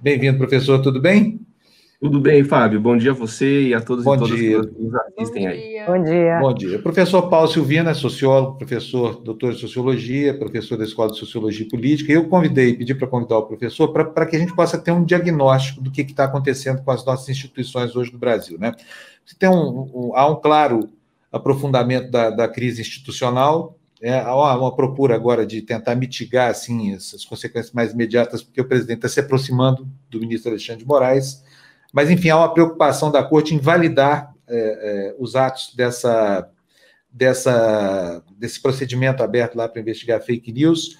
Bem-vindo, professor, tudo bem? Tudo bem, Fábio. Bom dia a você e a todos Bom e todas dia. que nos assistem Bom aí. dia. Bom dia. Bom dia. Professor Paulo Silvina, sociólogo, professor, doutor de Sociologia, professor da Escola de Sociologia e Política. Eu convidei, pedi para convidar o professor para que a gente possa ter um diagnóstico do que está acontecendo com as nossas instituições hoje no Brasil. Né? Tem um, um- há um claro aprofundamento da, da crise institucional, é, há uma, procura agora de tentar mitigar assim, essas consequências mais imediatas, porque o presidente está se aproximando do ministro Alexandre de Moraes, mas, enfim, há uma preocupação da corte em validar é, é, os atos dessa, dessa, desse procedimento aberto lá para investigar fake news.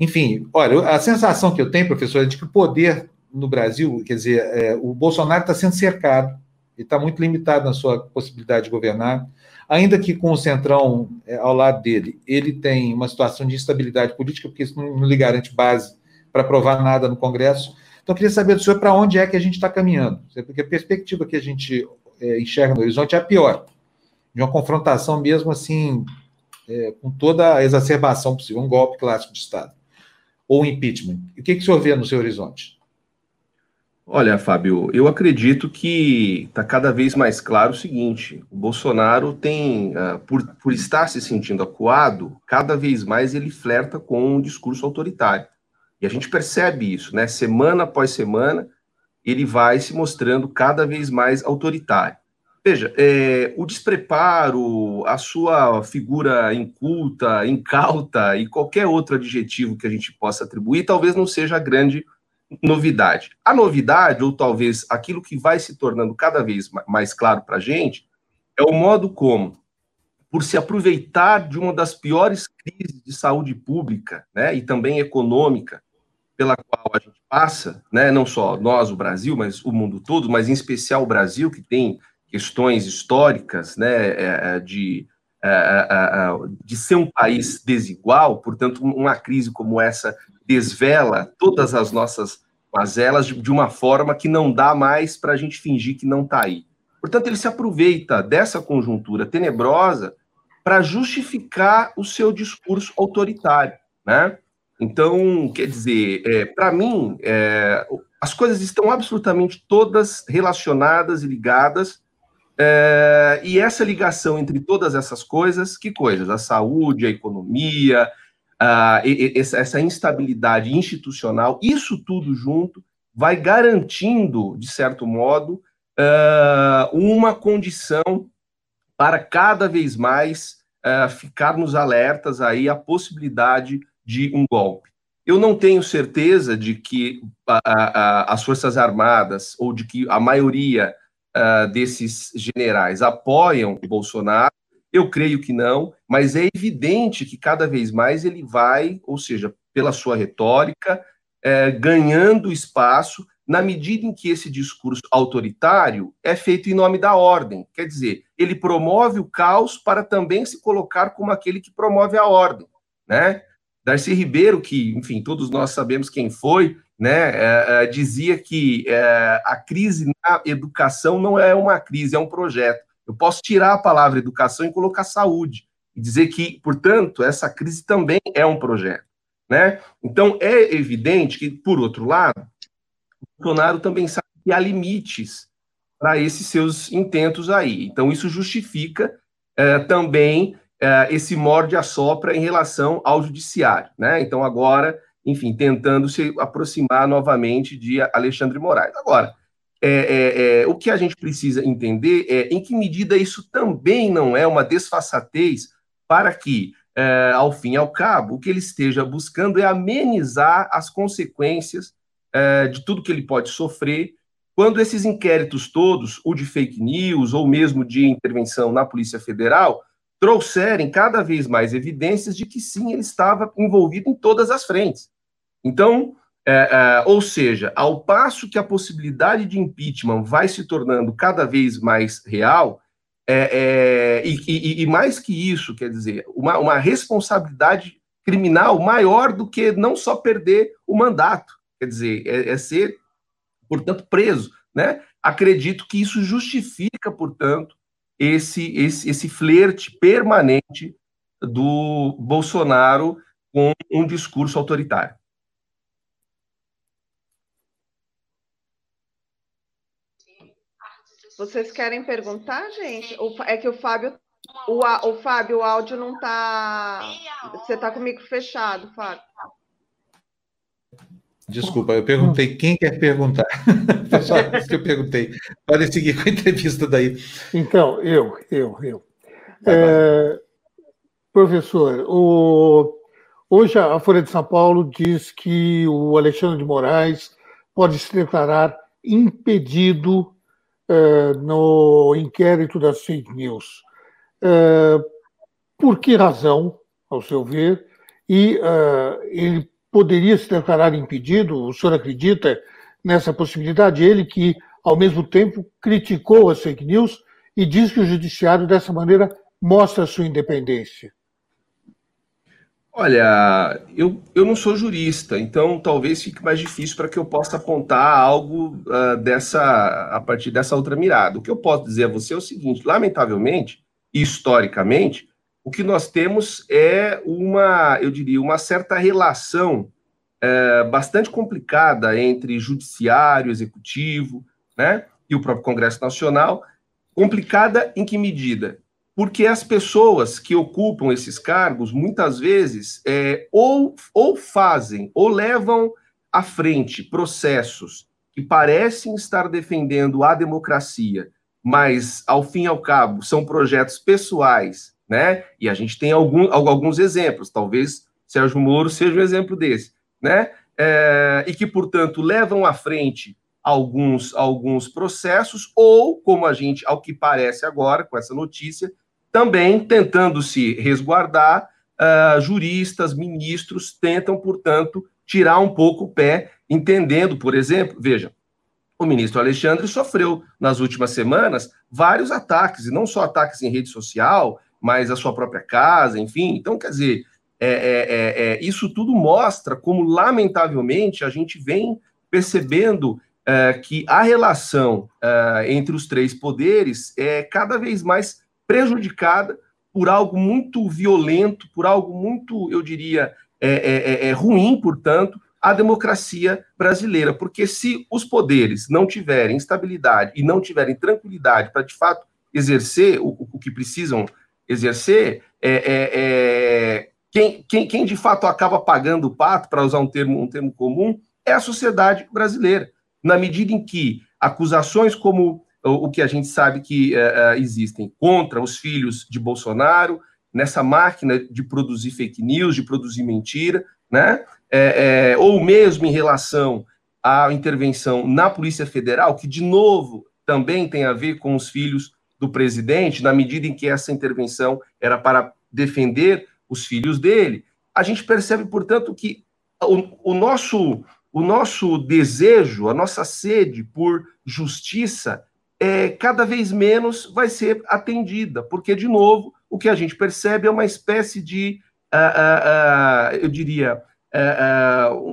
Enfim, olha, a sensação que eu tenho, professor, é de que o poder no Brasil, quer dizer, é, o Bolsonaro está sendo cercado, ele está muito limitado na sua possibilidade de governar, ainda que com o Centrão é, ao lado dele, ele tem uma situação de instabilidade política, porque isso não, não lhe garante base para aprovar nada no Congresso. Então, eu queria saber do senhor para onde é que a gente está caminhando, porque a perspectiva que a gente é, enxerga no horizonte é a pior, de uma confrontação mesmo assim, é, com toda a exacerbação possível, um golpe clássico de Estado, ou um impeachment. E o que, que o senhor vê no seu horizonte? Olha, Fábio, eu acredito que está cada vez mais claro o seguinte: o Bolsonaro tem, ah, por, por estar se sentindo acuado, cada vez mais ele flerta com um discurso autoritário. E a gente percebe isso, né? Semana após semana, ele vai se mostrando cada vez mais autoritário. Veja, é, o despreparo, a sua figura inculta, incauta e qualquer outro adjetivo que a gente possa atribuir, talvez não seja a grande novidade. A novidade, ou talvez aquilo que vai se tornando cada vez ma- mais claro para a gente, é o modo como, por se aproveitar de uma das piores crises de saúde pública né, e também econômica pela qual a gente passa, né, não só nós, o Brasil, mas o mundo todo, mas em especial o Brasil, que tem questões históricas né, é, é, de, é, de ser um país desigual, portanto, uma crise como essa desvela todas as nossas mazelas de, uma forma que não dá mais para a gente fingir que não está aí. Portanto, ele se aproveita dessa conjuntura tenebrosa para justificar o seu discurso autoritário, né? Então, quer dizer, é, para mim, é, as coisas estão absolutamente todas relacionadas e ligadas, é, e essa ligação entre todas essas coisas, que coisas? A saúde, a economia, a, e- essa, instabilidade institucional, isso tudo junto vai garantindo, de certo modo, ah, uma condição para cada vez mais ah, ficarmos alertas aí à possibilidade de um golpe. Eu não tenho certeza de que as Forças Armadas ou de que a maioria ah, desses generais apoiam o Bolsonaro. Eu creio que não, mas é evidente que cada vez mais ele vai, ou seja, pela sua retórica, eh, ganhando espaço na medida em que esse discurso autoritário é feito em nome da ordem. Quer dizer, ele promove o caos para também se colocar como aquele que promove a ordem, né? Darcy Ribeiro, que, enfim, todos nós sabemos quem foi, né, é, é, dizia que é, a crise na educação não é uma crise, é um projeto. Eu posso tirar a palavra educação e colocar saúde, e dizer que, portanto, essa crise também é um projeto, né? Então, é evidente que, por outro lado, o Bolsonaro também sabe que há limites para esses seus intentos aí. Então, isso justifica eh, também eh, esse morde-a-sopra em relação ao judiciário. Né? Então, agora, enfim, tentando se aproximar novamente de Alexandre Moraes. Agora, é, é, é, o que a gente precisa entender é em que medida isso também não é uma desfaçatez para que, é, ao fim e ao cabo, o que ele esteja buscando é amenizar as consequências é, de tudo que ele pode sofrer quando esses inquéritos todos, o de fake news ou mesmo de intervenção na Polícia Federal, trouxerem cada vez mais evidências de que sim, ele estava envolvido em todas as frentes. Então, é, é, ou seja, ao passo que a possibilidade de impeachment vai se tornando cada vez mais real, é, e, e, e, mais que isso, quer dizer, uma, uma responsabilidade criminal maior do que não só perder o mandato, quer dizer, é, é ser, portanto, preso. Né? Acredito que isso justifica, portanto, esse, esse, esse flerte permanente do Bolsonaro com um discurso autoritário. Vocês querem perguntar, gente? É que o Fábio, o, o Fábio, o áudio não tá. Você tá comigo fechado, Fábio. Desculpa, eu perguntei quem quer perguntar. Foi só isso que eu perguntei. Pode seguir com a entrevista daí. Então, eu, eu, eu. É, professor, o, hoje a Folha de São Paulo diz que o Alexandre de Moraes pode se declarar impedido é, no inquérito das fake news. É, por que razão, ao seu ver? E é, ele poderia se declarar impedido? O senhor acredita nessa possibilidade? Ele que, ao mesmo tempo, criticou as fake news e diz que o judiciário, dessa maneira, mostra sua independência. Olha, eu, eu não sou jurista, então talvez fique mais difícil para que eu possa apontar algo uh, dessa a partir dessa outra mirada. O que eu posso dizer a você é o seguinte: lamentavelmente, historicamente, o que nós temos é uma, eu diria, uma certa relação é, bastante complicada entre judiciário, executivo, né, e o próprio Congresso Nacional. Complicada em que medida? Porque as pessoas que ocupam esses cargos, muitas vezes, é, ou, ou fazem, ou levam à frente processos que parecem estar defendendo a democracia, mas, ao fim e ao cabo, são projetos pessoais né? E a gente tem algum, alguns exemplos, talvez Sérgio Moro seja um exemplo desse, né? É, e que, portanto, levam à frente alguns, alguns processos, ou, como a gente, ao que parece agora, com essa notícia, também tentando se resguardar, uh, juristas, ministros tentam, portanto, tirar um pouco o pé, entendendo, por exemplo, veja, o ministro Alexandre sofreu nas últimas semanas vários ataques, e não só ataques em rede social, mas a sua própria casa, enfim. Então, quer dizer, é, é, é, é, isso tudo mostra como, lamentavelmente, a gente vem percebendo é, que a relação é, entre os três poderes é cada vez mais prejudicada por algo muito violento, por algo muito, eu diria, é, ruim, portanto, a democracia brasileira. Porque se os poderes não tiverem estabilidade e não tiverem tranquilidade para, de fato, exercer o, o que precisam exercer, é, é, é, quem, quem, quem, de fato acaba pagando o pato, para usar um termo, um termo comum, é a sociedade brasileira. Na medida em que acusações como o, que a gente sabe que é, é, existem contra os filhos de Bolsonaro, nessa máquina de produzir fake news, de produzir mentira, né? É, ou mesmo em relação à intervenção na Polícia Federal, que, de novo, também tem a ver com os filhos do presidente, na medida em que essa intervenção era para defender os filhos dele, a gente percebe, portanto, que o, o, nosso, o nosso desejo, a nossa sede por justiça, é, cada vez menos vai ser atendida, porque, de novo, o que a gente percebe é uma espécie de, uh, uh, uh, eu diria,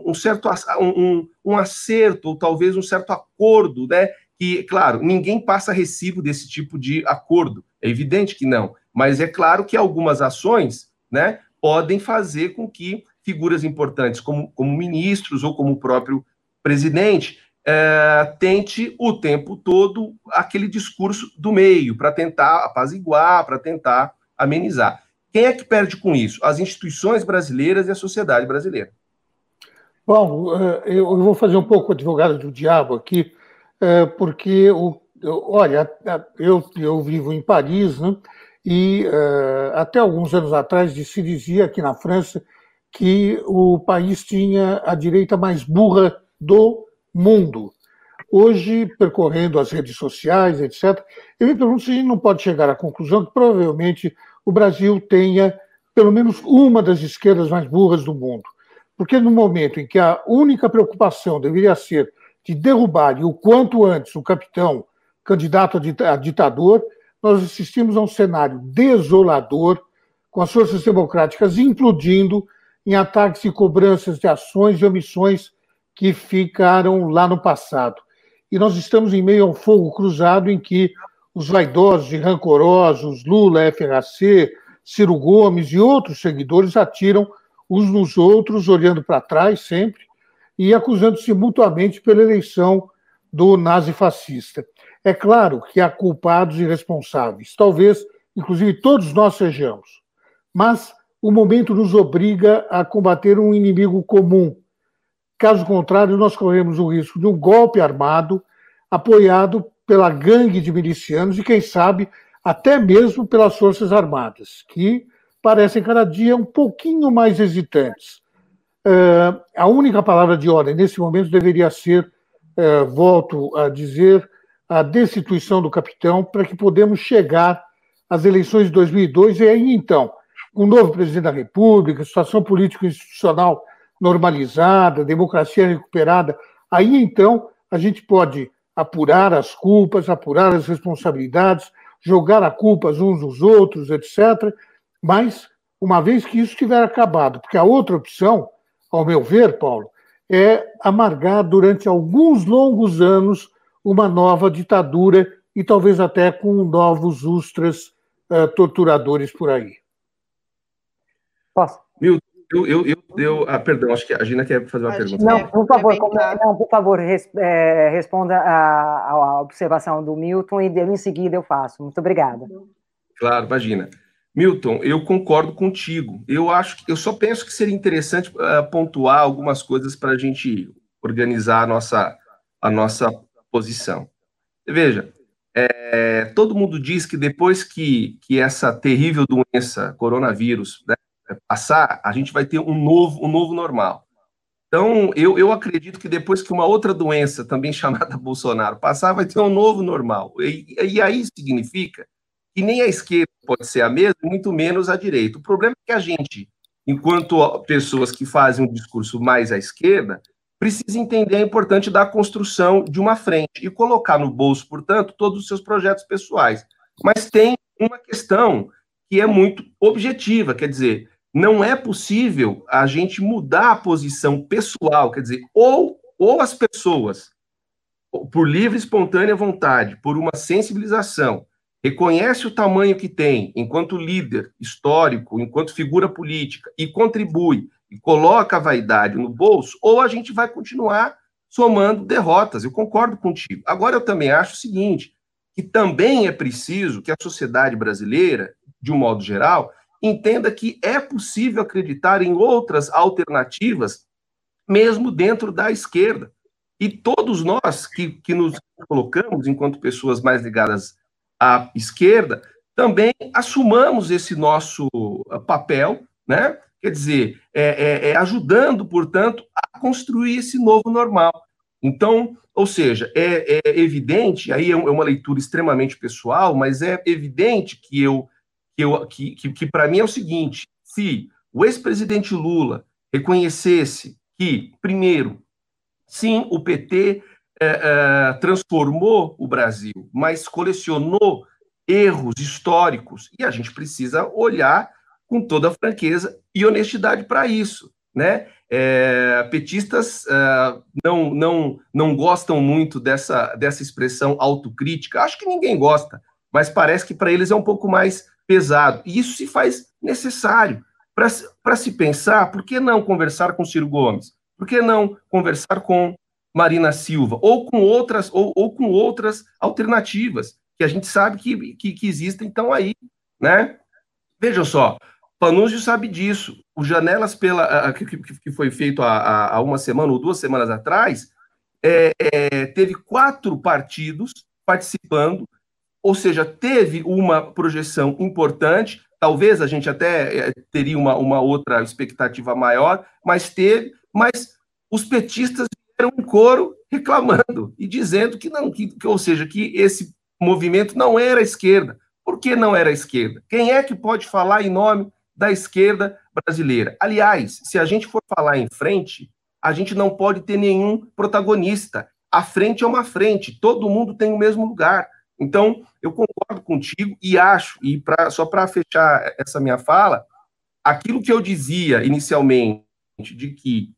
um certo um, um acerto, ou talvez um certo acordo, né, que, claro, ninguém passa recibo desse tipo de acordo. É evidente que não. Mas é claro que algumas ações né, podem fazer com que figuras importantes, como, como ministros ou como o próprio presidente, é, tente o tempo todo aquele discurso do meio, para tentar apaziguar, para tentar amenizar. Quem é que perde com isso? As instituições brasileiras e a sociedade brasileira. Bom, é, eu vou fazer um pouco advogado do diabo aqui, é, porque, olha, eu, eu vivo em Paris, né? e é, até alguns anos atrás se dizia aqui na França que o país tinha a direita mais burra do mundo. Hoje, percorrendo as redes sociais, etc., eu me pergunto se a gente não pode chegar à conclusão que provavelmente o Brasil tenha pelo menos uma das esquerdas mais burras do mundo. Porque no momento em que a única preocupação deveria ser de derrubar o quanto antes o capitão candidato a ditador, nós assistimos a um cenário desolador, com as forças democráticas implodindo em ataques e cobranças de ações e omissões que ficaram lá no passado. E nós estamos em meio a um fogo cruzado em que os vaidosos e rancorosos, Lula, FHC, Ciro Gomes e outros seguidores atiram uns nos outros, olhando para trás sempre, e acusando-se mutuamente pela eleição do nazifascista. É claro que há culpados e responsáveis, talvez, inclusive, todos nós sejamos, mas o momento nos obriga a combater um inimigo comum. Caso contrário, nós corremos o risco de um golpe armado apoiado pela gangue de milicianos e, quem sabe, até mesmo pelas Forças Armadas, que parecem cada dia um pouquinho mais hesitantes. Uh, a única palavra de ordem nesse momento deveria ser, uh, volto a dizer, a destituição do capitão para que podemos chegar às eleições de 2002 e aí então, um novo presidente da República, situação político-institucional normalizada, democracia recuperada, aí então a gente pode apurar as culpas, apurar as responsabilidades, jogar a culpas uns dos outros, etc. Mas, uma vez que isso tiver acabado, porque a outra opção ao meu ver, Paulo, é amargar durante alguns longos anos uma nova ditadura e talvez até com novos ustras uh, torturadores por aí. Posso? Eu, eu, eu, eu ah, perdão, acho que a Gina quer fazer uma a pergunta. Não, por favor, como, não, por favor, res, é, responda a, a, observação do Milton e em seguida eu faço. Muito obrigada. Claro, imagina. Milton, eu concordo contigo. Eu acho que eu só penso que seria interessante uh, pontuar algumas coisas para a gente organizar a nossa, a nossa posição. Veja, é, todo mundo diz que depois que, que essa terrível doença, coronavírus, né, passar, a gente vai ter um novo, um novo normal. Então, eu, eu acredito que depois que uma outra doença, também chamada Bolsonaro, passar, vai ter um novo normal. E, e aí significa que nem a esquerda pode ser a mesma, muito menos a direita. O problema é que a gente, enquanto pessoas que fazem um discurso mais à esquerda, precisa entender a importância da construção de uma frente e colocar no bolso, portanto, todos os seus projetos pessoais. Mas tem uma questão que é muito objetiva, quer dizer, não é possível a gente mudar a posição pessoal, quer dizer, ou, ou as pessoas, por livre e espontânea vontade, por uma sensibilização, reconhece o tamanho que tem enquanto líder histórico, enquanto figura política e contribui e coloca a vaidade no bolso, ou a gente vai continuar somando derrotas. Eu concordo contigo. Agora eu também acho o seguinte, que também é preciso que a sociedade brasileira, de um modo geral, entenda que é possível acreditar em outras alternativas, mesmo dentro da esquerda. E todos nós que, que nos colocamos enquanto pessoas mais ligadas à esquerda, também assumamos esse nosso ah, papel, né? Quer dizer, é, é, é ajudando, portanto, a construir esse novo normal. Então, ou seja, é, é evidente, aí é, é uma leitura extremamente pessoal, mas é evidente que eu que, que, que, que para mim é o seguinte: se o ex-presidente Lula reconhecesse que, primeiro, sim, o PT é, é, transformou o Brasil, mas colecionou erros históricos e a gente precisa olhar com toda franqueza e honestidade para isso, né? É, petistas é, não, não, não gostam muito dessa, dessa expressão autocrítica. Acho que ninguém gosta, mas parece que para eles é um pouco mais pesado. E isso se faz necessário para se pensar, por que não conversar com Ciro Gomes? Por que não conversar com Marina Silva, ou com outras, ou, ou com outras alternativas, que a gente sabe que, que, que existem, então aí, né? Vejam só, Panúzio sabe disso. O Janelas, pela, que, que foi feito há, há uma semana ou duas semanas atrás, é, é, teve quatro partidos participando, ou seja, teve uma projeção importante. Talvez a gente até é, teria uma, uma outra expectativa maior, mas teve. Mas os petistas um coro reclamando e dizendo que não, que, que, ou seja, que esse movimento não era esquerda. Por que não era esquerda? Quem é que pode falar em nome da esquerda brasileira? Aliás, se a gente for falar em frente, a gente não pode ter nenhum protagonista. A frente é uma frente, todo mundo tem o mesmo lugar. Então, eu concordo contigo e acho, e pra, só para fechar essa minha fala, aquilo que eu dizia inicialmente, de que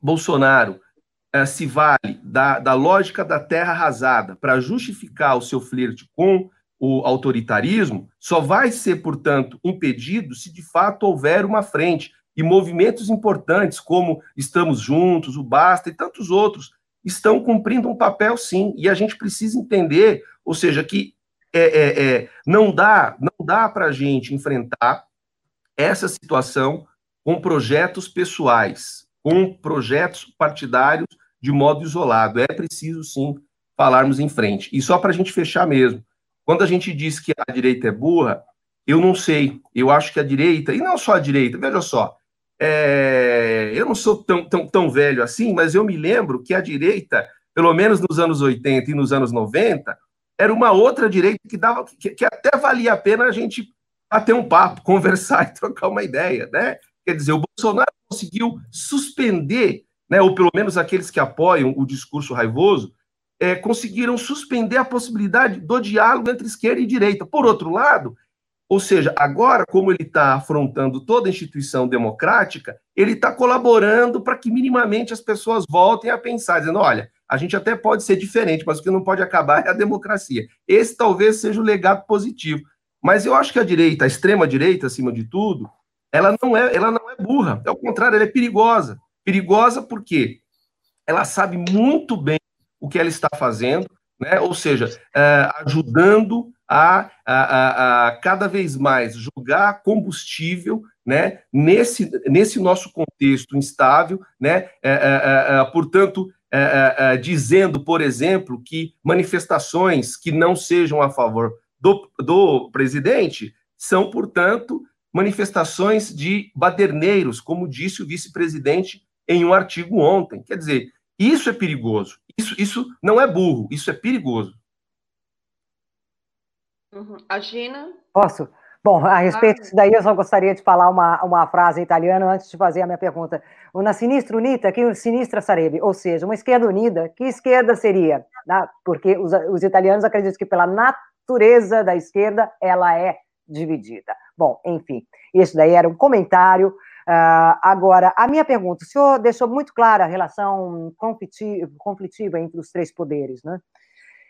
Bolsonaro eh, se vale da, da lógica da terra arrasada para justificar o seu flerte com o autoritarismo, só vai ser, portanto, impedido se de fato houver uma frente e movimentos importantes como Estamos Juntos, o Basta e tantos outros estão cumprindo um papel sim, e a gente precisa entender, ou seja, que é, é, é não dá, não dá para a gente enfrentar essa situação com projetos pessoais, com projetos partidários de modo isolado. É preciso sim falarmos em frente. E só para a gente fechar mesmo, quando a gente diz que a direita é burra, eu não sei. Eu acho que a direita, e não só a direita, veja só, é, eu não sou tão, tão, tão velho assim, mas eu me lembro que a direita, pelo menos nos anos 80 e nos anos 90, era uma outra direita que dava que, que até valia a pena a gente bater um papo, conversar e trocar uma ideia, né? Quer dizer, o Bolsonaro conseguiu suspender, né, ou pelo menos aqueles que apoiam o discurso raivoso, é, conseguiram suspender a possibilidade do diálogo entre esquerda e direita. Por outro lado, ou seja, agora, como ele está afrontando toda a instituição democrática, ele está colaborando para que minimamente as pessoas voltem a pensar, dizendo: olha, a gente até pode ser diferente, mas o que não pode acabar é a democracia. Esse talvez seja o legado positivo. Mas eu acho que a direita, a extrema-direita, acima de tudo, ela não é, ela não é burra. Ao contrário, ela é perigosa. Perigosa porque ela sabe muito bem o que ela está fazendo, né? ou seja, é, ajudando a, a, a, a, cada vez mais jogar combustível né? nesse, nesse nosso contexto instável, né? É, é, é, é portanto, é, dizendo, por exemplo, que manifestações que não sejam a favor do, do presidente são, portanto, manifestações de baderneiros, como disse o vice-presidente em um artigo ontem. Quer dizer, isso é perigoso. Isso, isso não é burro, isso é perigoso. Uhum. A Gina? Posso? Bom, a respeito disso daí, eu só gostaria de falar uma, uma frase italiana antes de fazer a minha pergunta. Uma sinistra unita, que sinistra sarebbe, ou seja, uma esquerda unida, que esquerda seria? Né? Porque os, os italianos acreditam que pela natureza da esquerda, ela é dividida. Bom, enfim, isso daí era um comentário. Uh, agora, a minha pergunta, o senhor deixou muito clara a relação conflitiva, conflitiva entre os três poderes, né?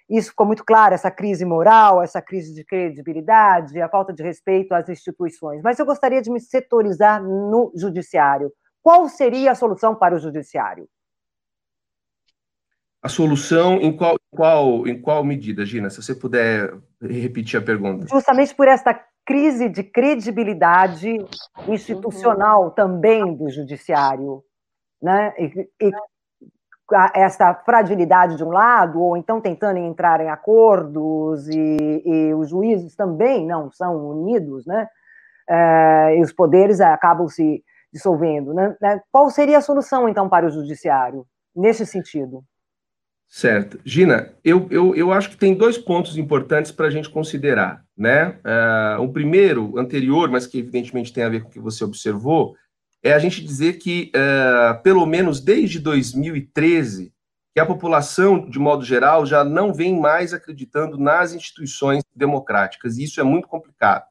Isso ficou muito claro, essa crise moral, essa crise de credibilidade, a falta de respeito às instituições. Mas eu gostaria de me setorizar no judiciário. Qual seria a solução para o judiciário? A solução em qual, qual, em qual medida, Gina? Se você puder repetir a pergunta. Justamente por esta crise de credibilidade institucional uhum. também do judiciário, né? E, e essa fragilidade de um lado, ou então tentando entrar em acordos, e, e os juízes também não são unidos, né? É, e os poderes acabam se dissolvendo. Né? É, qual seria a solução, então, para o judiciário, nesse sentido? Certo. Gina, eu, eu, eu acho que tem dois pontos importantes para a gente considerar. Né? Uh, o primeiro, anterior, mas que evidentemente tem a ver com o que você observou, é a gente dizer que, uh, pelo menos desde 2013, que a população, de modo geral, já não vem mais acreditando nas instituições democráticas, e isso é muito complicado,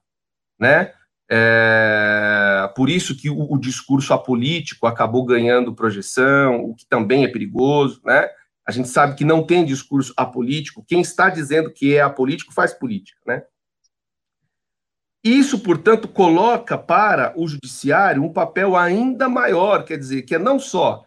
né? É, por isso que o, o, discurso apolítico acabou ganhando projeção, o que também é perigoso, né? A gente sabe que não tem discurso apolítico. Quem está dizendo que é apolítico faz política, né? Isso, portanto, coloca para o judiciário um papel ainda maior, quer dizer, que é não só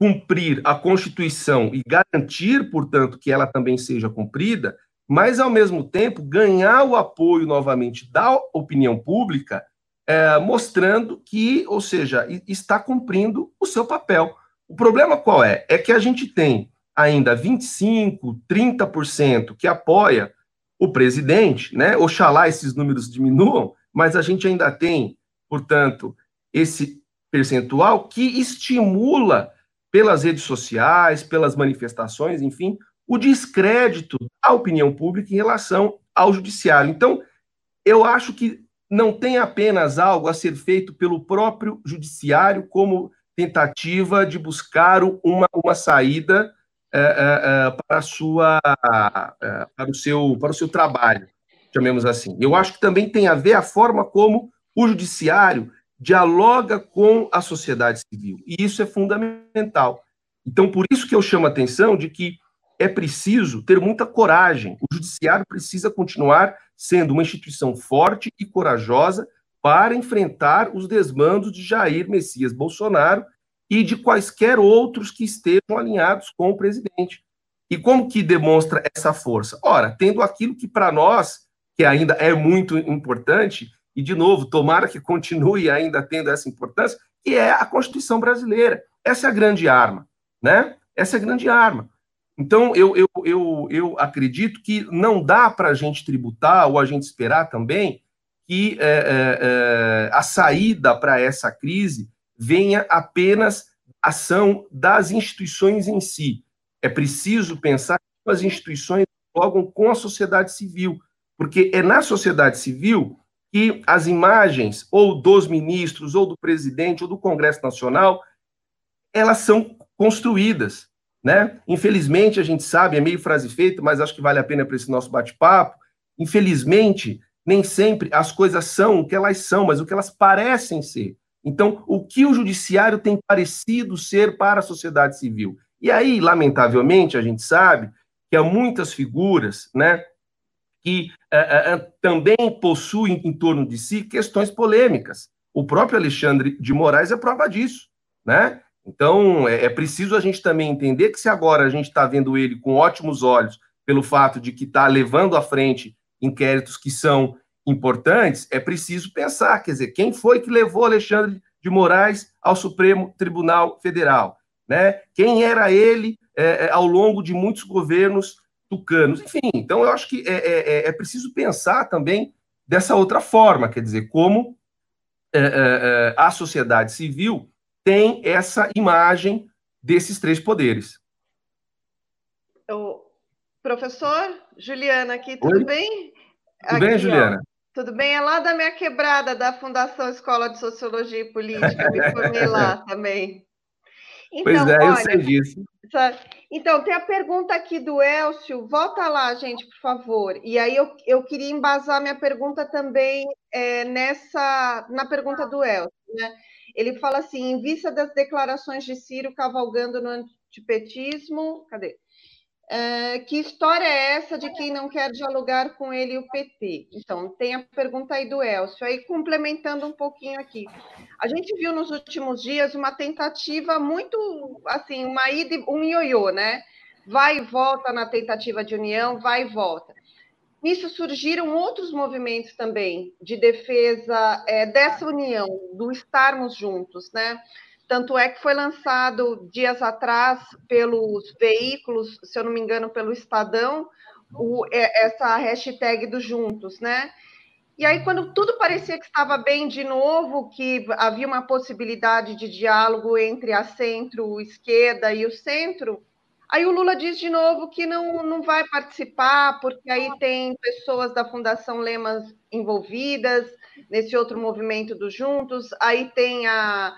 cumprir a Constituição e garantir, portanto, que ela também seja cumprida, mas, ao mesmo tempo, ganhar o apoio novamente da opinião pública, é, mostrando que, ou seja, está cumprindo o seu papel. O problema qual é? É que a gente tem ainda 25%, 30% que apoia o presidente, né? Oxalá esses números diminuam, mas a gente ainda tem, portanto, esse percentual que estimula pelas redes sociais, pelas manifestações, enfim, o descrédito da opinião pública em relação ao judiciário. Então, eu acho que não tem apenas algo a ser feito pelo próprio judiciário como tentativa de buscar uma, uma saída para, sua, para, o seu, para o seu trabalho, chamemos assim. Eu acho que também tem a ver a forma como o judiciário dialoga com a sociedade civil, e isso é fundamental. Então, por isso que eu chamo a atenção de que é preciso ter muita coragem. O judiciário precisa continuar sendo uma instituição forte e corajosa para enfrentar os desmandos de Jair Messias Bolsonaro e de quaisquer outros que estejam alinhados com o presidente. E como que demonstra essa força? Ora, tendo aquilo que para nós, que ainda é muito importante, e de novo, tomara que continue ainda tendo essa importância, que é a Constituição brasileira. Essa é a grande arma, né? Essa é a grande arma. Então, eu, eu, eu, eu acredito que não dá para a gente tributar ou a gente esperar também que é, é, é, a saída para essa crise venha apenas ação das instituições em si. É preciso pensar que as instituições jogam com a sociedade civil, porque é na sociedade civil que as imagens ou dos ministros, ou do presidente, ou do Congresso Nacional, elas são construídas. Né? Infelizmente, a gente sabe, é meio frase feita, mas acho que vale a pena para esse nosso bate-papo. Infelizmente, nem sempre as coisas são o que elas são, mas o que elas parecem ser. Então, o que o judiciário tem parecido ser para a sociedade civil? E aí, lamentavelmente, a gente sabe que há muitas figuras, né, que uh, uh, também possuem em torno de si questões polêmicas. O próprio Alexandre de Moraes é prova disso, né? Então, é, é preciso a gente também entender que se agora a gente está vendo ele com ótimos olhos pelo fato de que está levando à frente inquéritos que são importantes, é preciso pensar, quer dizer, quem foi que levou Alexandre de Moraes ao Supremo Tribunal Federal? Né? Quem era ele é, é ao longo de muitos governos tucanos? Enfim, então eu acho que é, é, é, é preciso pensar também dessa outra forma, quer dizer, como é, a sociedade civil tem essa imagem desses três poderes. O professor Juliana aqui, tudo Oi? bem? Tudo aqui, bem, Juliana? Tudo bem? É lá da minha quebrada da Fundação Escola de Sociologia e Política, me formei lá também. Então, pois é, olha, eu sei disso. Então, tem a pergunta aqui do Elcio. Volta lá, gente, por favor. E aí eu, eu queria embasar minha pergunta também é, nessa na pergunta do Elcio, né? Ele fala assim: em vista das declarações de Ciro cavalgando no antipetismo, cadê? É, que história é essa de quem não quer dialogar com ele e o PT? Então, tem a pergunta aí do Elcio, aí complementando um pouquinho aqui. A gente viu nos últimos dias uma tentativa muito, assim, uma ida, um ioiô, né? Vai e volta na tentativa de união, vai e volta. Nisso surgiram outros movimentos também de defesa é, dessa união, do estarmos juntos, né? Tanto é que foi lançado dias atrás pelos veículos, se eu não me engano, pelo Estadão, o, é, essa hashtag do Juntos, né? E aí, quando tudo parecia que estava bem de novo, que havia uma possibilidade de diálogo entre a centro-esquerda e o centro, Aí o Lula diz de novo que não, não vai participar, porque aí tem pessoas da Fundação Lemas envolvidas nesse outro movimento dos Juntos, aí tem a,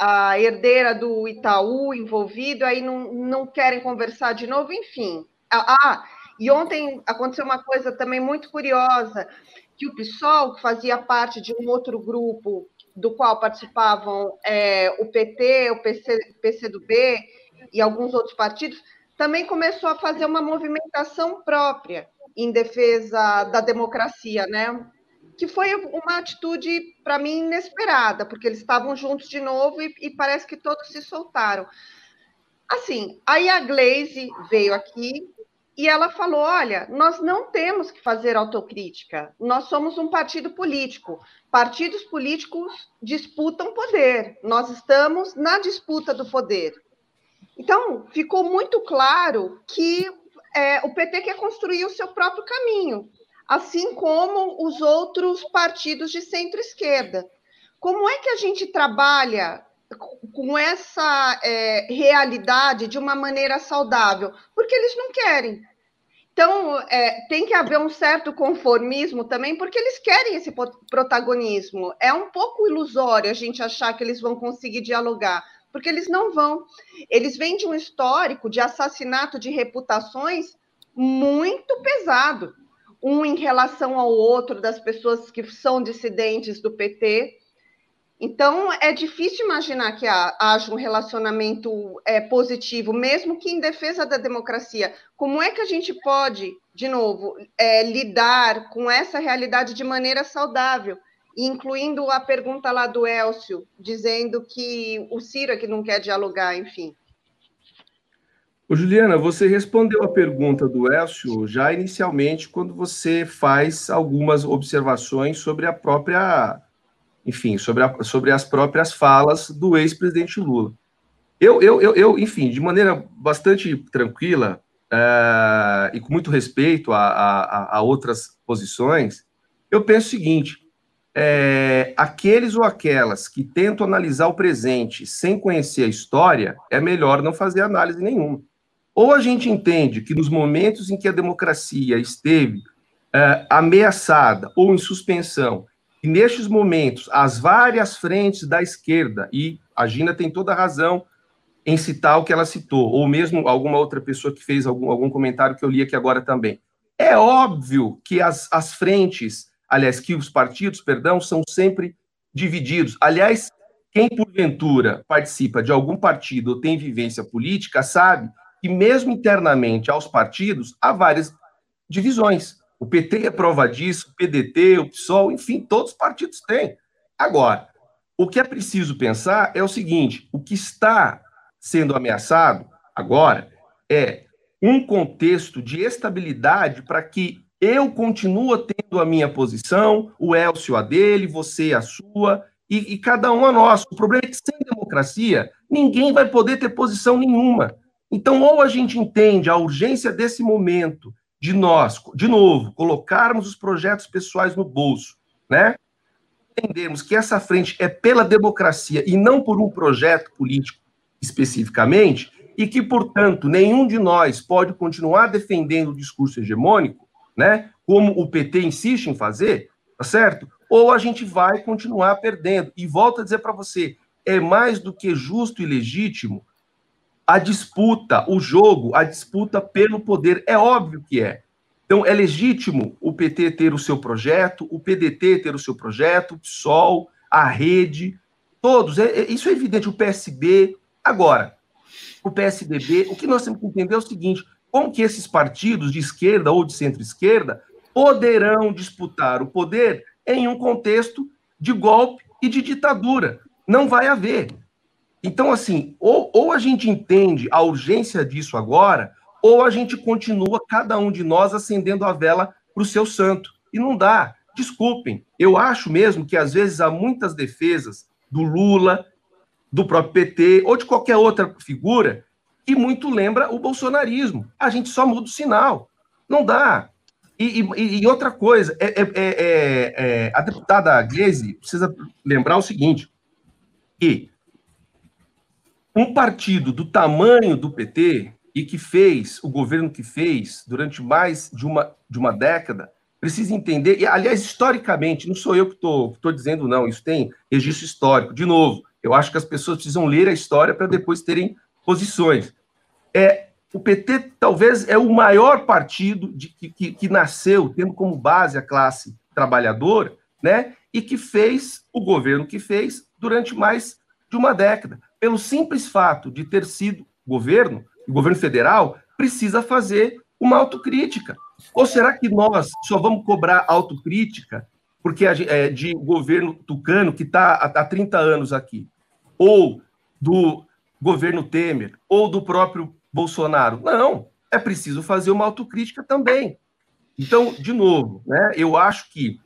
a herdeira do Itaú envolvido, aí não, não querem conversar de novo, enfim. Ah, ah, e ontem aconteceu uma coisa também muito curiosa, que o PSOL, que fazia parte de um outro grupo do qual participavam é, o PT, o PC, PCdoB, e alguns outros partidos, também começou a fazer uma movimentação própria em defesa da democracia, né? Que foi uma atitude, para mim, inesperada, porque eles estavam juntos de novo e, e parece que todos se soltaram. Assim, aí a Glaze veio aqui e ela falou: olha, nós não temos que fazer autocrítica, nós somos um partido político. Partidos políticos disputam poder, nós estamos na disputa do poder. Então, ficou muito claro que é, o PT quer construir o seu próprio caminho, assim como os outros partidos de centro-esquerda. Como é que a gente trabalha com essa é, realidade de uma maneira saudável? Porque eles não querem. Então, é, tem que haver um certo conformismo também, porque eles querem esse protagonismo. É um pouco ilusório a gente achar que eles vão conseguir dialogar, porque eles não vão. Eles vêm de um histórico de assassinato de reputações muito pesado, um em relação ao outro, das pessoas que são dissidentes do PT. Então, é difícil imaginar que haja um relacionamento é, positivo, mesmo que em defesa da democracia. Como é que a gente pode, de novo, é, lidar com essa realidade de maneira saudável? incluindo a pergunta lá do Elcio, dizendo que o Ciro é que não quer dialogar, enfim. Ô, Juliana, você respondeu a pergunta do Elcio já inicialmente quando você faz algumas observações sobre a própria, enfim, sobre, a, sobre as próprias falas do ex-presidente Lula. Eu, eu, eu, eu, enfim, de maneira bastante tranquila uh, e com muito respeito a, a, a, outras posições, eu penso o seguinte: é, aqueles ou aquelas que tentam analisar o presente sem conhecer a história, é melhor não fazer análise nenhuma. Ou a gente entende que nos momentos em que a democracia esteve uh, ameaçada ou em suspensão, e nestes momentos as várias frentes da esquerda, e a Gina tem toda a razão em citar o que ela citou, ou mesmo alguma outra pessoa que fez algum, algum comentário que eu li aqui agora também. É óbvio que as, as frentes, aliás, que os partidos, perdão, são sempre divididos. Aliás, quem porventura participa de algum partido ou tem vivência política sabe que, mesmo internamente aos partidos, há várias divisões. O PT é prova disso, o PDT, o PSOL, enfim, todos os partidos têm. Agora, o que é preciso pensar é o seguinte: o que está sendo ameaçado agora é um contexto de estabilidade para que eu continue tendo a minha posição, o Elcio a dele, você a sua, e, e cada um a nossa. O problema é que sem democracia, ninguém vai poder ter posição nenhuma. Então, ou a gente entende a urgência desse momento de nós, de novo, colocarmos os projetos pessoais no bolso, né? Entendermos que essa frente é pela democracia e não por um projeto político especificamente, e que, portanto, nenhum de nós pode continuar defendendo o discurso hegemônico, né? Como o PT insiste em fazer, tá certo? Ou a gente vai continuar perdendo. E volto a dizer para você, é mais do que justo e legítimo a disputa, o jogo, a disputa pelo poder. É óbvio que é. Então, é legítimo o PT ter o seu projeto, o PDT ter o seu projeto, o PSOL, a rede, todos. É, é, isso é evidente. O PSB. Agora, o PSDB, o que nós temos que entender é o seguinte: como que esses partidos de esquerda ou de centro-esquerda poderão disputar o poder em um contexto de golpe e de ditadura? Não vai haver. Então, assim, ou, ou a gente entende a urgência disso agora, ou a gente continua, cada um de nós, acendendo a vela para o seu santo. E não dá. Desculpem, eu acho mesmo que às vezes há muitas defesas do Lula, do próprio PT, ou de qualquer outra figura, que muito lembra o bolsonarismo. A gente só muda o sinal. Não dá. E, e, e outra coisa, é, é, é, é a deputada Gleisi precisa lembrar o seguinte, que um partido do tamanho do PT e que fez, o governo que fez, durante mais de uma, de uma década, precisa entender, e aliás, historicamente, não sou eu que estou dizendo, não, isso tem registro histórico. De novo, eu acho que as pessoas precisam ler a história para depois terem posições. É, o PT talvez é o maior partido de, que, que, que nasceu tendo como base a classe trabalhadora, né? E que fez o governo que fez durante mais de uma década pelo simples fato de ter sido governo, o governo federal, precisa fazer uma autocrítica. Ou será que nós só vamos cobrar autocrítica porque é de governo tucano que está há 30 anos aqui? Ou do governo Temer? Ou do próprio Bolsonaro? Não, é preciso fazer uma autocrítica também. Então, de novo, né, eu acho que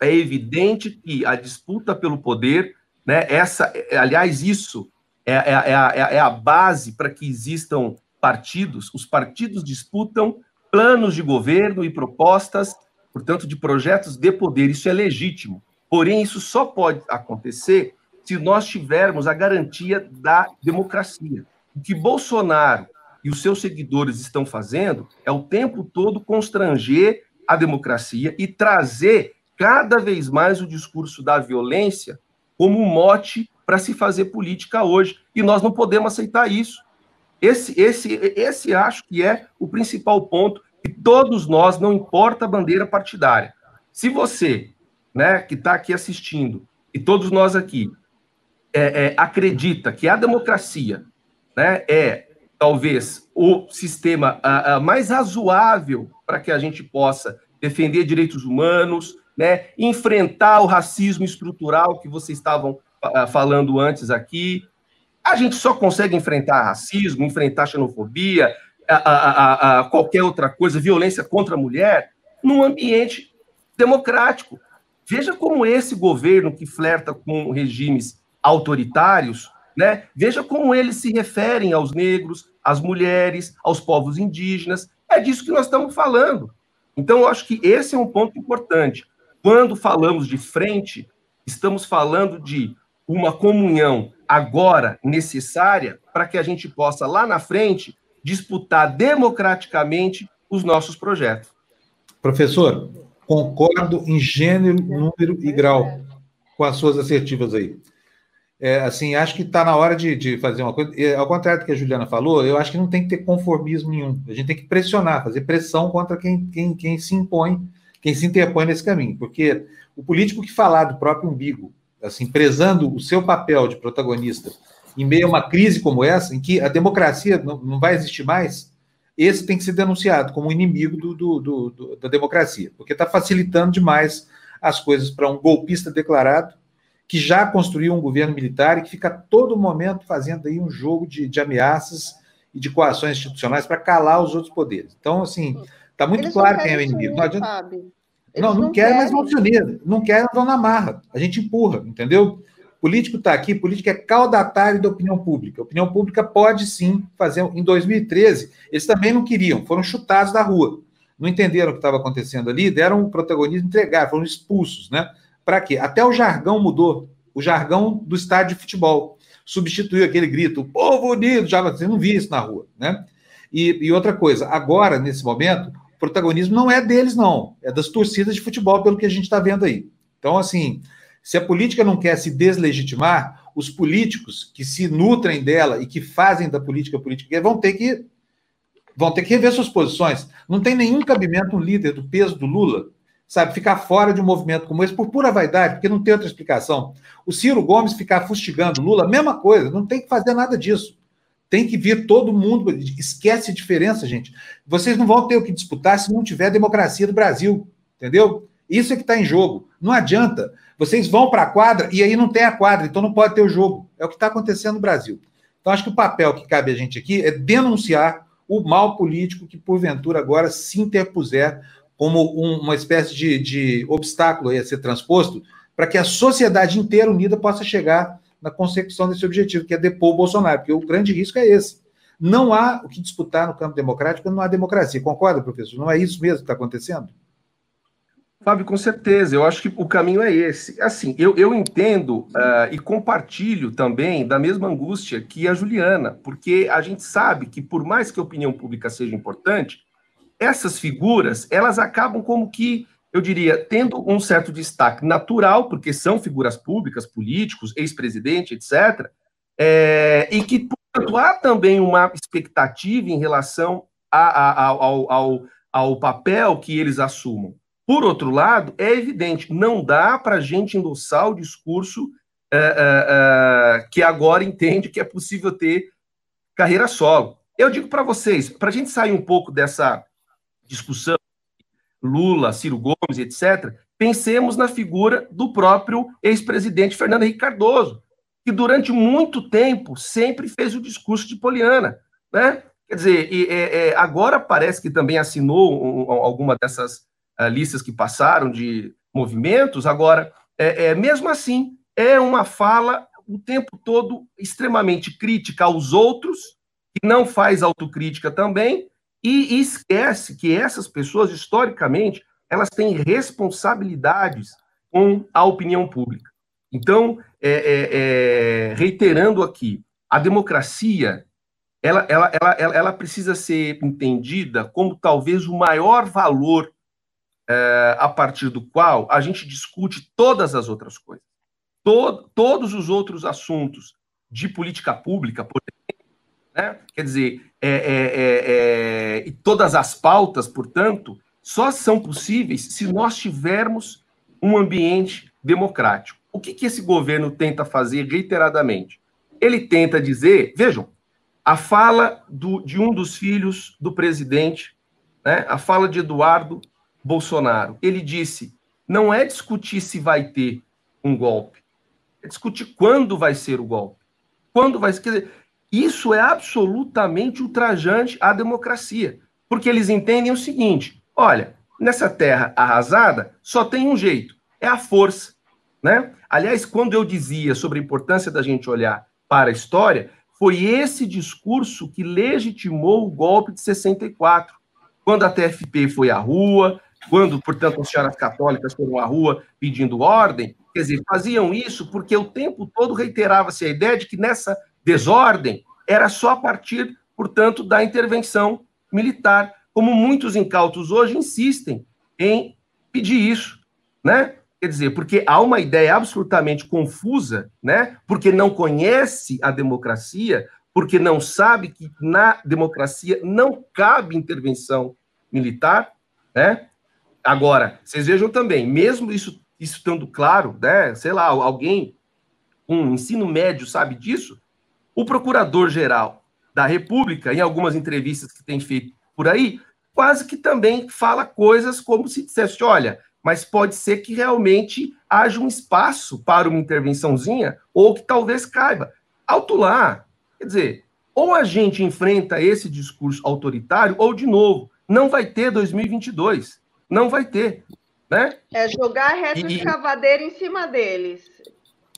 é evidente que a disputa pelo poder, né, essa, aliás, isso é, é, é, a, é a base para que existam partidos. Os partidos disputam planos de governo e propostas, portanto, de projetos de poder. Isso é legítimo. Porém, isso só pode acontecer se nós tivermos a garantia da democracia. O que Bolsonaro e os seus seguidores estão fazendo é o tempo todo constranger a democracia e trazer cada vez mais o discurso da violência como mote para se fazer política hoje. E nós não podemos aceitar isso. Esse, esse, esse acho que é o principal ponto. E todos nós, não importa a bandeira partidária. Se você, né, que está aqui assistindo, e todos nós aqui, é, é, acredita que a democracia né, é talvez o sistema a, a mais razoável para que a gente possa defender direitos humanos, né, enfrentar o racismo estrutural que vocês estavam falando antes aqui. A gente só consegue enfrentar racismo, enfrentar xenofobia, a, a, a, qualquer outra coisa, violência contra a mulher, num ambiente democrático. Veja como esse governo que flerta com regimes autoritários, né? Veja como eles se referem aos negros, às mulheres, aos povos indígenas. É disso que nós estamos falando. Então, eu acho que esse é um ponto importante. Quando falamos de frente, estamos falando de uma comunhão agora necessária para que a gente possa, lá na frente, disputar democraticamente os nossos projetos. Professor, concordo em gênero, número e grau com as suas assertivas aí. É, assim, acho que está na hora de, de, fazer uma coisa. Ao contrário do que a Juliana falou, eu acho que não tem que ter conformismo nenhum. A gente tem que pressionar, fazer pressão contra quem, quem, quem se impõe, quem se interpõe nesse caminho. Porque o político que falar do próprio umbigo, assim, prezando o seu papel de protagonista em meio a uma crise como essa, em que a democracia não, não vai existir mais, esse tem que ser denunciado como inimigo do, do, do, do da democracia, porque está facilitando demais as coisas para um golpista declarado que já construiu um governo militar e que fica a todo momento fazendo aí um jogo de, de ameaças e de coações institucionais para calar os outros poderes. Então, assim, está muito Eles claro quem é o inimigo. Não, adianta... não, não, não quer, mas vão se unir. Não quer, vão na marra. A gente empurra, entendeu? Político está aqui, político é caudatário da opinião pública. A opinião pública pode sim fazer. Em 2013, eles também não queriam, foram chutados da rua. Não entenderam o que estava acontecendo ali, deram o protagonismo, entregaram, foram expulsos, né? Para quê? Até o jargão mudou. O jargão do estádio de futebol. Substituiu aquele grito, povo unido, já você não via isso na rua, né? E, e outra coisa, agora, nesse momento, o protagonismo não é deles, não. É das torcidas de futebol, pelo que a gente está vendo aí. Então, assim, se a política não quer se deslegitimar, os políticos que se nutrem dela e que fazem da política política vão ter que vão ter que rever suas posições. Não tem nenhum cabimento um líder do peso do Lula sabe, ficar fora de um movimento como esse por pura vaidade, porque não tem outra explicação. O Ciro Gomes ficar fustigando Lula, mesma coisa, não tem que fazer nada disso. Tem que vir todo mundo, esquece a diferença, gente. Vocês não vão ter o que disputar se não tiver democracia do Brasil, entendeu? Isso é que está em jogo. Não adianta. Vocês vão para a quadra e aí não tem a quadra, então não pode ter o jogo. É o que está acontecendo no Brasil. Então, acho que o papel que cabe a gente aqui é denunciar o mal político que, porventura, agora se interpuser como um, uma espécie de, de obstáculo a ser transposto para que a sociedade inteira unida possa chegar na consecução desse objetivo, que é depor o Bolsonaro, porque o grande risco é esse. Não há o que disputar no campo democrático, não há democracia. Concorda, professor? Não é isso mesmo que está acontecendo? Fábio, com certeza. Eu acho que o caminho é esse. Assim, eu, eu entendo uh, e compartilho também da mesma angústia que a Juliana, porque a gente sabe que, por mais que a opinião pública seja importante, essas figuras, elas acabam como que, eu diria, tendo um certo destaque natural, porque são figuras públicas, políticos, ex-presidente, etc., é, e que, portanto, há também uma expectativa em relação a, a, ao, ao, ao papel que eles assumam. Por outro lado, é evidente, não dá para a gente endossar o discurso é, é, é, que agora entende que é possível ter carreira solo. Eu digo para vocês, para a gente sair um pouco dessa discussão, Lula, Ciro Gomes, etc., pensemos na figura do próprio ex-presidente Fernando Henrique Cardoso, que durante muito tempo sempre fez o discurso de Poliana, né? Quer dizer, e, é, é, agora parece que também assinou um, alguma dessas uh, listas que passaram de movimentos. Agora, é, é, mesmo assim, é uma fala o tempo todo extremamente crítica aos outros, que não faz autocrítica também, e esquece que essas pessoas, historicamente, elas têm responsabilidades com a opinião pública. Então, é, é, é, reiterando aqui, a democracia ela, ela, ela, ela, precisa ser entendida como talvez o maior valor é, a partir do qual a gente discute todas as outras coisas. Todo, todos os outros assuntos de política pública, por exemplo, né? quer dizer, é, é, é, é, e todas as pautas, portanto, só são possíveis se nós tivermos um ambiente democrático. O que, que esse governo tenta fazer reiteradamente? Ele tenta dizer, vejam, a fala do, de um dos filhos do presidente, né, a fala de Eduardo, Bolsonaro. Ele disse: não é discutir se vai ter um golpe, é discutir quando vai ser o golpe. Quando vai isso é absolutamente ultrajante à democracia, porque eles entendem o seguinte: olha, nessa terra arrasada só tem um jeito, é a força. Né? Aliás, quando eu dizia sobre a importância da gente olhar para a história, foi esse discurso que legitimou o golpe de 64. Quando a TFP foi à rua, quando, portanto, as senhoras católicas foram à rua pedindo ordem, quer dizer, faziam isso porque o tempo todo reiterava-se a ideia de que nessa desordem era só a partir, portanto, da intervenção militar, como muitos incautos hoje insistem em pedir isso, né? Quer dizer, porque há uma ideia absolutamente confusa, né? Porque não conhece a democracia, porque não sabe que na democracia não cabe intervenção militar, né? Agora, vocês vejam também, mesmo isso, isso estando claro, né? Sei lá, alguém com um ensino médio sabe disso, o procurador-geral da República, em algumas entrevistas que tem feito por aí, quase que também fala coisas como se dissesse: olha, mas pode ser que realmente haja um espaço para uma intervençãozinha, ou que talvez caiba. Alto lá. Quer dizer, ou a gente enfrenta esse discurso autoritário, ou, de novo, não vai ter 2022. Não vai ter. Né? É jogar reto e... escavadeira em cima deles.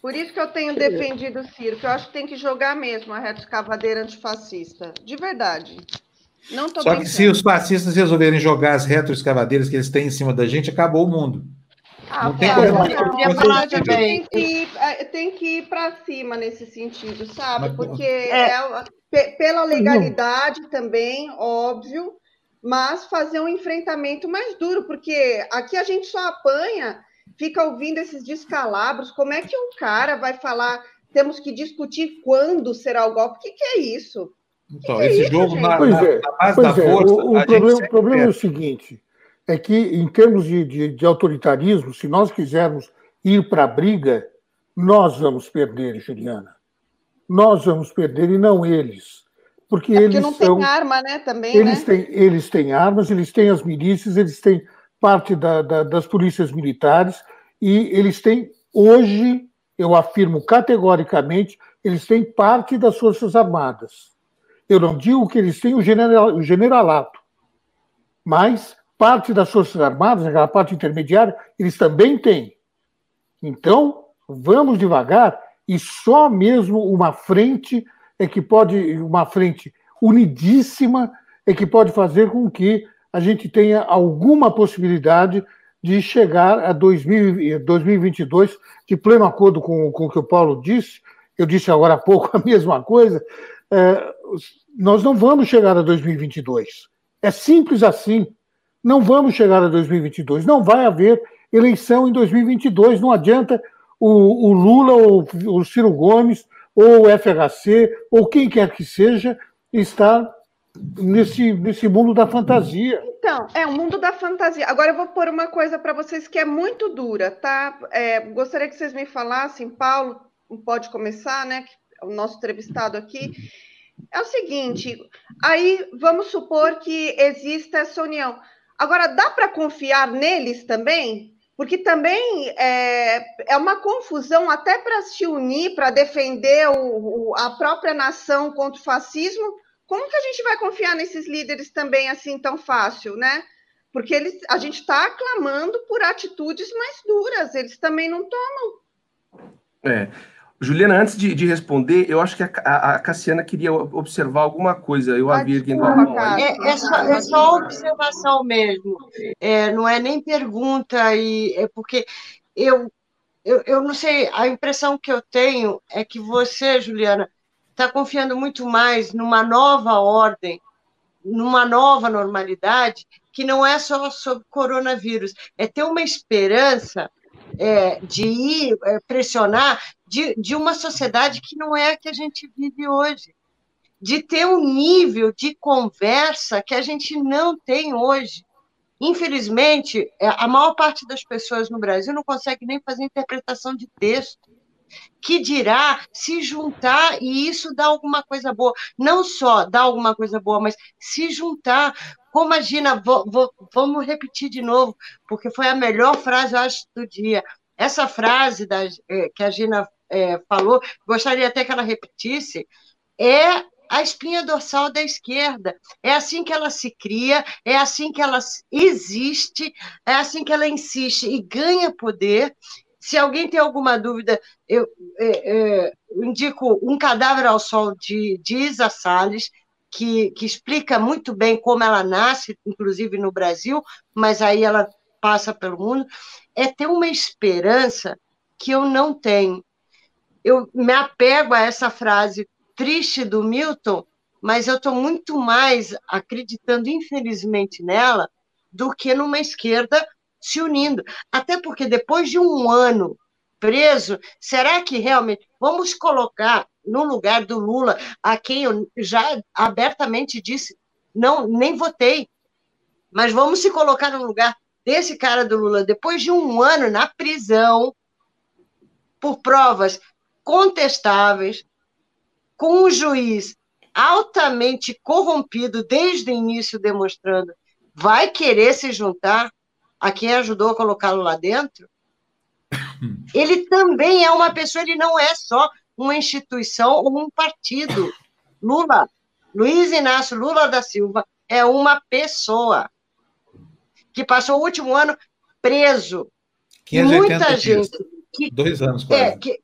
Por isso que eu tenho defendido o circo. Eu acho que tem que jogar mesmo a reta escavadeira antifascista. De verdade. Não tô Só pensando. que se os fascistas resolverem jogar as retroescavadeiras que eles têm em cima da gente, acabou o mundo. Ah, não tem é, como mais. Tem que ir, é, tem que ir para cima nesse sentido, sabe? Porque é. É, pela legalidade também, óbvio, mas fazer um enfrentamento mais duro, porque aqui a gente só apanha fica ouvindo esses descalabros. Como é que um cara vai falar temos que discutir quando será o golpe? O que, que é isso? Então, que esse é jogo na, pois é, na, base da é, força. O, o problema, o problema é o seguinte: é que, em termos de, de, de autoritarismo, se nós quisermos ir para a briga, nós vamos perder, Juliana. Nós vamos perder e não eles. Porque, é porque eles não são, tem arma, né? Também, eles, né? Têm, eles têm armas, eles têm as milícias, eles têm parte da, da, das polícias militares, e eles têm, hoje, eu afirmo categoricamente, eles têm parte das Forças Armadas. Eu não digo que eles têm o, general, o generalato, mas parte das Forças Armadas, aquela parte intermediária, eles também têm. Então, vamos devagar, e só mesmo uma frente é que pode, uma frente unidíssima, é que pode fazer com que a gente tenha alguma possibilidade de chegar a 2000, 2022 de pleno acordo com, com o que o Paulo disse. Eu disse agora há pouco a mesma coisa. É, nós não vamos chegar a 2022. É simples assim. Não vamos chegar a 2022. Não vai haver eleição em 2022. Não adianta o, o Lula ou o Ciro Gomes ou o FHC ou quem quer que seja estar nesse, nesse mundo da fantasia. Então, é um mundo da fantasia. Agora eu vou pôr uma coisa para vocês que é muito dura, tá? É, gostaria que vocês me falassem, Paulo, pode começar, né? O nosso entrevistado aqui. É o seguinte, aí vamos supor que exista essa união. Agora, dá para confiar neles também? Porque também é, é uma confusão até para se unir, para defender o, o, a própria nação contra o fascismo, como que a gente vai confiar nesses líderes também assim tão fácil, né? Porque eles, a gente está clamando por atitudes mais duras, eles também não tomam. É. Juliana, antes de, de responder, eu acho que a, a, a, Cassiana queria observar alguma coisa. Eu havia erguendo a É, é, só, é só observação mesmo. É, não é nem pergunta, e é porque eu, eu, eu não sei, a impressão que eu tenho é que você, Juliana, está confiando muito mais numa nova ordem, numa nova normalidade, que não é só sobre coronavírus, é ter uma esperança é, de ir é, pressionar de, de uma sociedade que não é a que a gente vive hoje, de ter um nível de conversa que a gente não tem hoje. Infelizmente, é, a maior parte das pessoas no Brasil não consegue nem fazer interpretação de texto que dirá se juntar e isso dá alguma coisa boa. Não só dá alguma coisa boa, mas se juntar como a Gina, vou, vou, vamos repetir de novo, porque foi a melhor frase, eu acho, do dia. Essa frase da, é, que a Gina é, falou, gostaria até que ela repetisse, é a espinha dorsal da esquerda. É assim que ela se cria, é assim que ela existe, é assim que ela insiste e ganha poder. Se alguém tem alguma dúvida, eu, é, é, indico Um Cadáver ao Sol de, de Isa Salles, que, que explica muito bem como ela nasce, inclusive no Brasil, mas aí ela passa pelo mundo. É ter uma esperança que eu não tenho. Eu me apego a essa frase triste do Milton, mas eu estou muito mais acreditando, infelizmente, nela do que numa esquerda se unindo. Até porque depois de um ano preso, será que realmente vamos colocar no lugar do Lula, a quem eu já abertamente disse, não, nem votei, mas vamos se colocar no lugar desse cara do Lula depois de um ano na prisão por provas contestáveis, com um juiz altamente corrompido desde o início, demonstrando, vai querer se juntar a quem ajudou a colocá-lo lá dentro? Ele também é uma pessoa, ele não é só uma instituição ou um partido. Lula, Luiz Inácio Lula da Silva, é uma pessoa que passou o último ano preso. E muita gente. Que, Dois anos quase. É, que,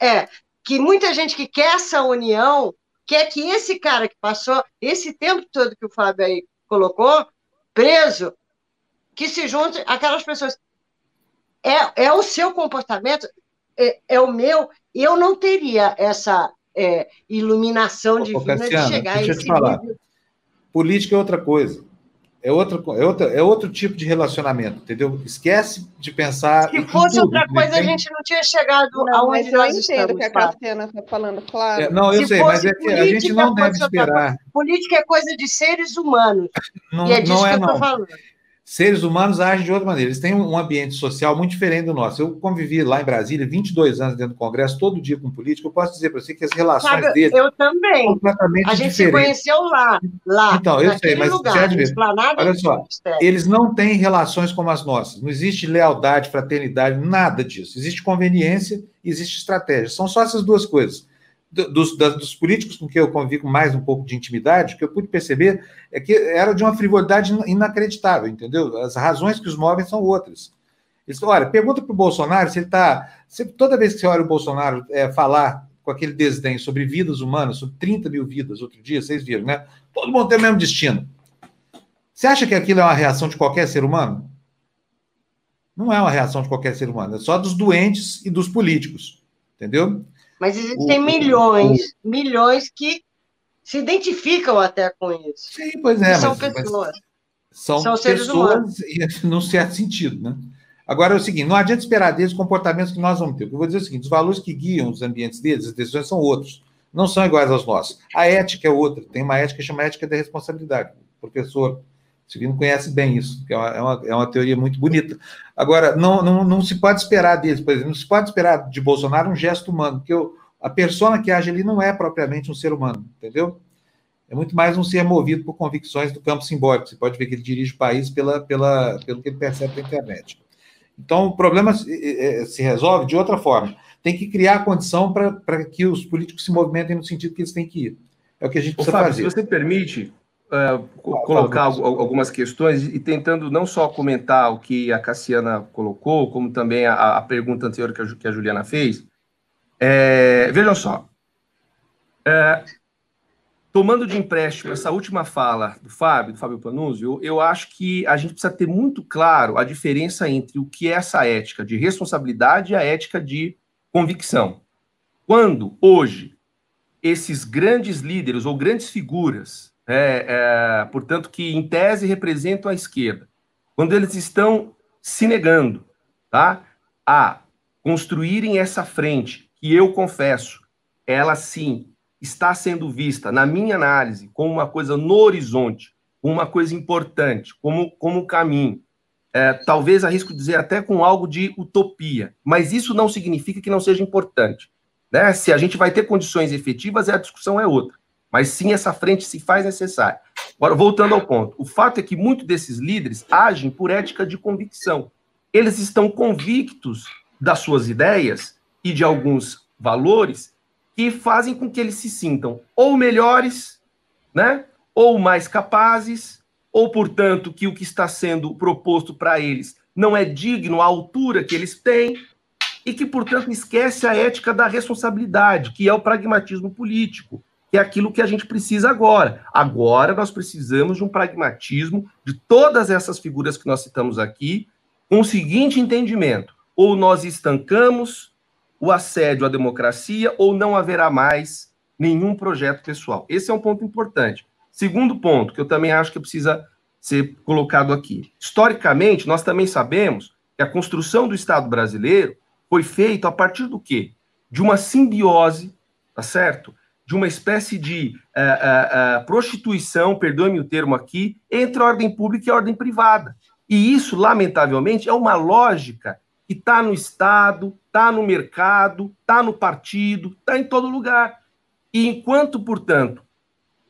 é, que muita gente que quer essa união quer que esse cara que passou esse tempo todo que o Fábio aí colocou, preso, que se junte aquelas pessoas. É, é o seu comportamento, é, é o meu, e eu não teria essa é, iluminação divina Cassiano, de chegar a esse falar. Nível. Política é outra coisa é, outra, é, outra, é outro tipo de relacionamento, entendeu? Esquece de pensar. Se fosse tudo, outra coisa, a gente não tinha chegado não, aonde mas nós eu entendo que a Cassiana está falando, claro. É, não, eu Se sei, mas é que a gente não deve esperar. Política é coisa de seres humanos. Não, e é disso não é, que eu estou falando seres humanos agem de outra maneira. Eles têm um ambiente social muito diferente do nosso. Eu convivi lá em Brasília 22 anos dentro do Congresso, todo dia com político. Eu posso dizer para você que as relações Sabe, deles eu também. são completamente A gente diferentes. se conheceu lá, lá. Então, eu sei, mas lugar, olha só, eles não têm relações como as nossas. Não existe lealdade, fraternidade, nada disso. Existe conveniência, existe estratégia. São só essas duas coisas dos, dos, políticos com quem eu convivo mais um pouco de intimidade, o que eu pude perceber é que era de uma frivolidade inacreditável, entendeu? As razões que os movem são outras. Eles, olha, pergunta para o Bolsonaro se ele está. Toda vez que você olha o Bolsonaro é, falar com aquele desdém sobre vidas humanas, sobre 30 mil vidas, outro dia, vocês viram, né? Todo mundo tem o mesmo destino. Você acha que aquilo é uma reação de qualquer ser humano? Não é uma reação de qualquer ser humano, é só dos doentes e dos políticos, entendeu? Mas existem o, milhões, o, milhões que se identificam até com isso. Sim, pois é. são mas, pessoas. Mas são, são seres humanos. num certo sentido, né? Agora é o seguinte: não adianta esperar deles comportamentos que nós vamos ter. Eu vou dizer o seguinte: os valores que guiam os ambientes deles, as decisões são outros, não são iguais aos nossos. A ética é outra, tem uma ética que chama ética da responsabilidade. O professor Silvino conhece bem isso, que é uma, é uma, é uma teoria muito bonita. Agora, não, não, não se pode esperar deles, por exemplo, não se pode esperar de Bolsonaro um gesto humano, porque o, a persona que age ali não é propriamente um ser humano, entendeu? É muito mais um ser movido por convicções do campo simbólico. Você pode ver que ele dirige o país pela, pela, pelo que ele percebe pela internet. Então, o problema se, se resolve de outra forma. Tem que criar a condição para que os políticos se movimentem no sentido que eles têm que ir. É o que a gente precisa Fábio, fazer. Se você permite, uh, colocar algumas questões e tentando não só comentar o que a Cassiana colocou, como também a, a pergunta anterior que a, que a Juliana fez. É, vejam só. É, tomando de empréstimo essa última fala do Fábio, do Fábio Panuzio, eu, eu acho que a gente precisa ter muito claro a diferença entre o que é essa ética de responsabilidade e a ética de convicção. Quando, hoje, esses grandes líderes ou grandes figuras é, é, portanto, que em tese representam a esquerda, quando eles estão se negando tá, a construírem essa frente, que eu confesso, ela sim está sendo vista, na minha análise, como uma coisa no horizonte, uma coisa importante, como, como caminho. É, talvez arrisco dizer até com algo de utopia, mas isso não significa que não seja importante. Né? Se a gente vai ter condições efetivas, a discussão é outra. Mas sim essa frente se faz necessária. Agora, voltando ao ponto, o fato é que muitos desses líderes agem por ética de convicção. Eles estão convictos das suas ideias e de alguns valores que fazem com que eles se sintam ou melhores, né, ou mais capazes, ou, portanto, que o que está sendo proposto para eles não é digno à altura que eles têm, e que, portanto, esquece a ética da responsabilidade, que é o pragmatismo político, que é aquilo que a gente precisa agora. Agora nós precisamos de um pragmatismo de todas essas figuras que nós citamos aqui, com o seguinte entendimento: ou nós estancamos o assédio à democracia, ou não haverá mais nenhum projeto pessoal. Esse é um ponto importante. Segundo ponto, que eu também acho que precisa ser colocado aqui. Historicamente, nós também sabemos que a construção do Estado brasileiro foi feita a partir do quê? De uma simbiose, tá certo? De uma espécie de uh, uh, prostituição, perdoe-me o termo aqui, entre a ordem pública e a ordem privada. E isso, lamentavelmente, é uma lógica que está no Estado, está no mercado, está no partido, está em todo lugar. E enquanto, portanto,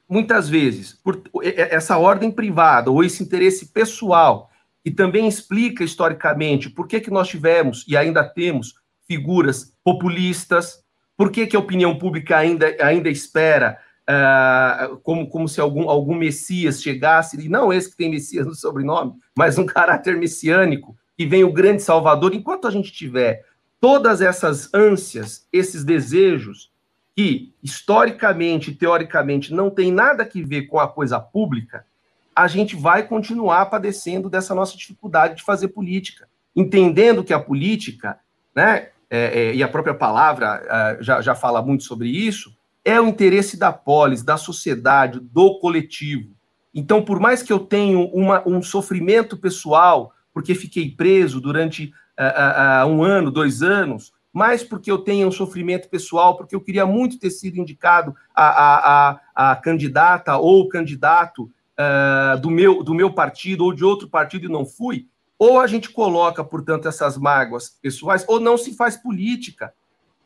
muitas vezes, por essa ordem privada ou esse interesse pessoal, que também explica historicamente por que, que nós tivemos e ainda temos figuras populistas, por que, que a opinião pública ainda, ainda espera uh, como, como se algum, algum Messias chegasse, e não esse que tem Messias no sobrenome, mas um caráter messiânico, que vem o grande Salvador, enquanto a gente tiver todas essas ânsias, esses desejos, que historicamente, teoricamente, não tem nada que ver com a coisa pública, a gente vai continuar padecendo dessa nossa dificuldade de fazer política, entendendo que a política, né, é, é, e a própria palavra é, já, já fala muito sobre isso, é o interesse da polis, da sociedade, do coletivo. Então, por mais que eu tenha uma, um sofrimento pessoal, porque fiquei preso durante uh, uh, um ano, dois anos, mais porque eu tenho um sofrimento pessoal, porque eu queria muito ter sido indicado a, a, a, a candidata ou candidato uh, do, meu, do meu partido ou de outro partido e não fui, ou a gente coloca, portanto, essas mágoas pessoais, ou não se faz política.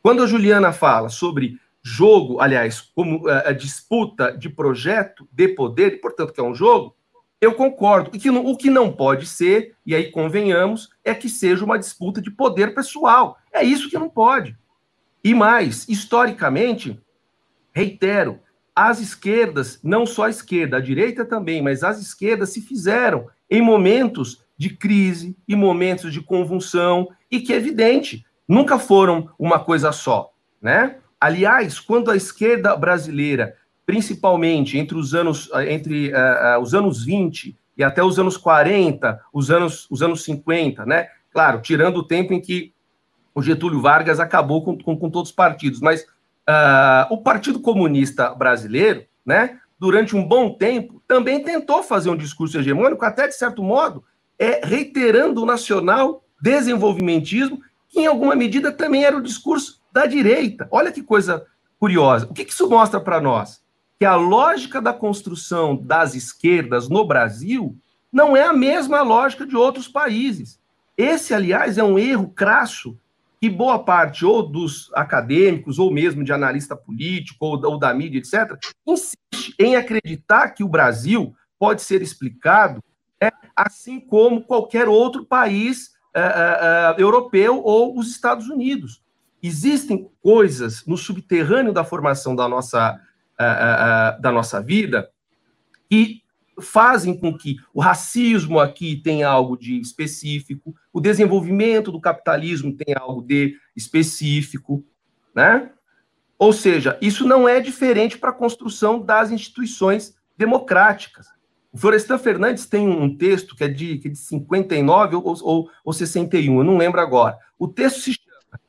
Quando a Juliana fala sobre jogo, aliás, como a disputa de projeto de poder, e portanto que é um jogo, eu concordo. E que o que não pode ser, e aí convenhamos, é que seja uma disputa de poder pessoal. É isso que não pode. E mais, historicamente, reitero, as esquerdas, não só a esquerda, a direita também, mas as esquerdas se fizeram em momentos de crise, em momentos de convulsão, e que é evidente, nunca foram uma coisa só, né? Aliás, quando a esquerda brasileira principalmente entre os anos, entre uh, uh, os anos 20 e até os anos 40, os anos, os anos 50, né? Claro, tirando o tempo em que o Getúlio Vargas acabou com, com, com todos os partidos, mas uh, o Partido Comunista Brasileiro, né, durante um bom tempo, também tentou fazer um discurso hegemônico, até de certo modo, é, reiterando o nacional desenvolvimentismo, que em alguma medida também era o discurso da direita. Olha que coisa curiosa. O que, que isso mostra para nós? que a lógica da construção das esquerdas no Brasil não é a mesma lógica de outros países. Esse, aliás, é um erro crasso que boa parte ou dos acadêmicos, ou mesmo de analista político, ou, ou da mídia, etc., insiste em acreditar que o Brasil pode ser explicado é, assim como qualquer outro país é, é, europeu ou os Estados Unidos. Existem coisas no subterrâneo da formação da nossa da nossa vida e fazem com que o racismo aqui tenha algo de específico, o desenvolvimento do capitalismo tenha algo de específico, né? Ou seja, isso não é diferente para a construção das instituições democráticas. O Florestan Fernandes tem um texto que é de, que é de 59 ou, ou, ou 61, eu não lembro agora. O texto se chama.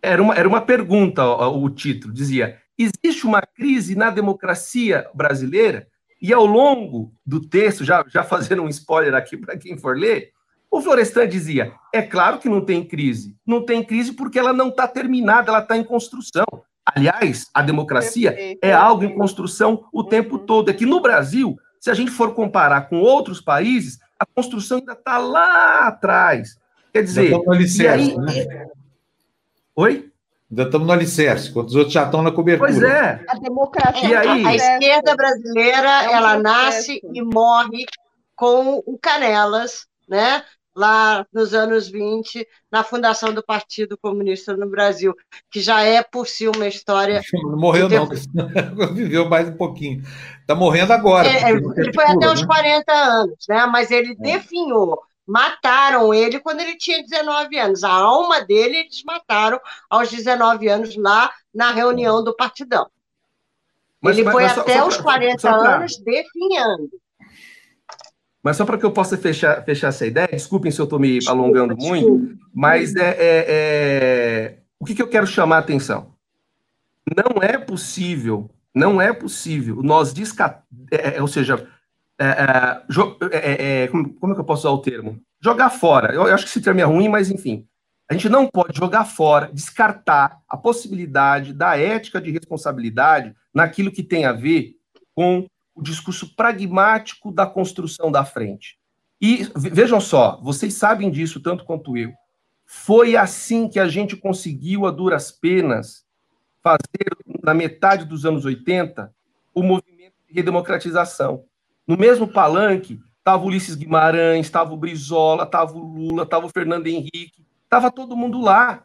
Era uma, era uma pergunta, o, o título, dizia: existe uma crise na democracia brasileira, e ao longo do texto, já, já fazendo um spoiler aqui para quem for ler, o Florestan dizia: é claro que não tem crise. Não tem crise porque ela não está terminada, ela está em construção. Aliás, a democracia é algo em construção o tempo uhum. todo. É que no Brasil, se a gente for comparar com outros países, a construção ainda está lá atrás. Quer dizer. Licença, aí... né? Oi? Ainda estamos no alicerce, quando os outros já estão na cobertura. Pois é. A democracia. E aí? A esquerda brasileira, É ela nasce e morre com o Canelas, né? Lá nos anos 20, na fundação do Partido Comunista no Brasil, que já é por si uma história. Não morreu, não. Viveu mais um pouquinho. Está morrendo agora. É, não ele foi até articula, os né? 40 anos, né? Mas ele definhou. Mataram ele quando ele tinha 19 anos. A alma dele eles mataram aos 19 anos lá na reunião do Partidão. Mas- ele mas- foi mas até só os pra- 40 só pra- anos definhando. Mas só para que eu possa fechar, fechar essa ideia, desculpem se eu estou me alongando Desculpa, muito, mas é, é- é- o que, que eu quero chamar a atenção? Não é possível, não é possível nós descartar, ou seja, é, é, jo- é, é, é, como, como é que eu posso usar o termo? Jogar fora. Eu, eu acho que esse termo é ruim, mas enfim. A gente não pode jogar fora, descartar a possibilidade da ética de responsabilidade naquilo que tem a ver com o discurso pragmático da construção da frente. E ve- vejam só, vocês sabem disso tanto quanto eu. Foi assim que a gente conseguiu, a duras penas, fazer, na metade dos anos 80, o movimento de redemocratização. No mesmo palanque, estava Ulisses Guimarães, estava o Brizola, estava o Lula, estava o Fernando Henrique, estava todo mundo lá.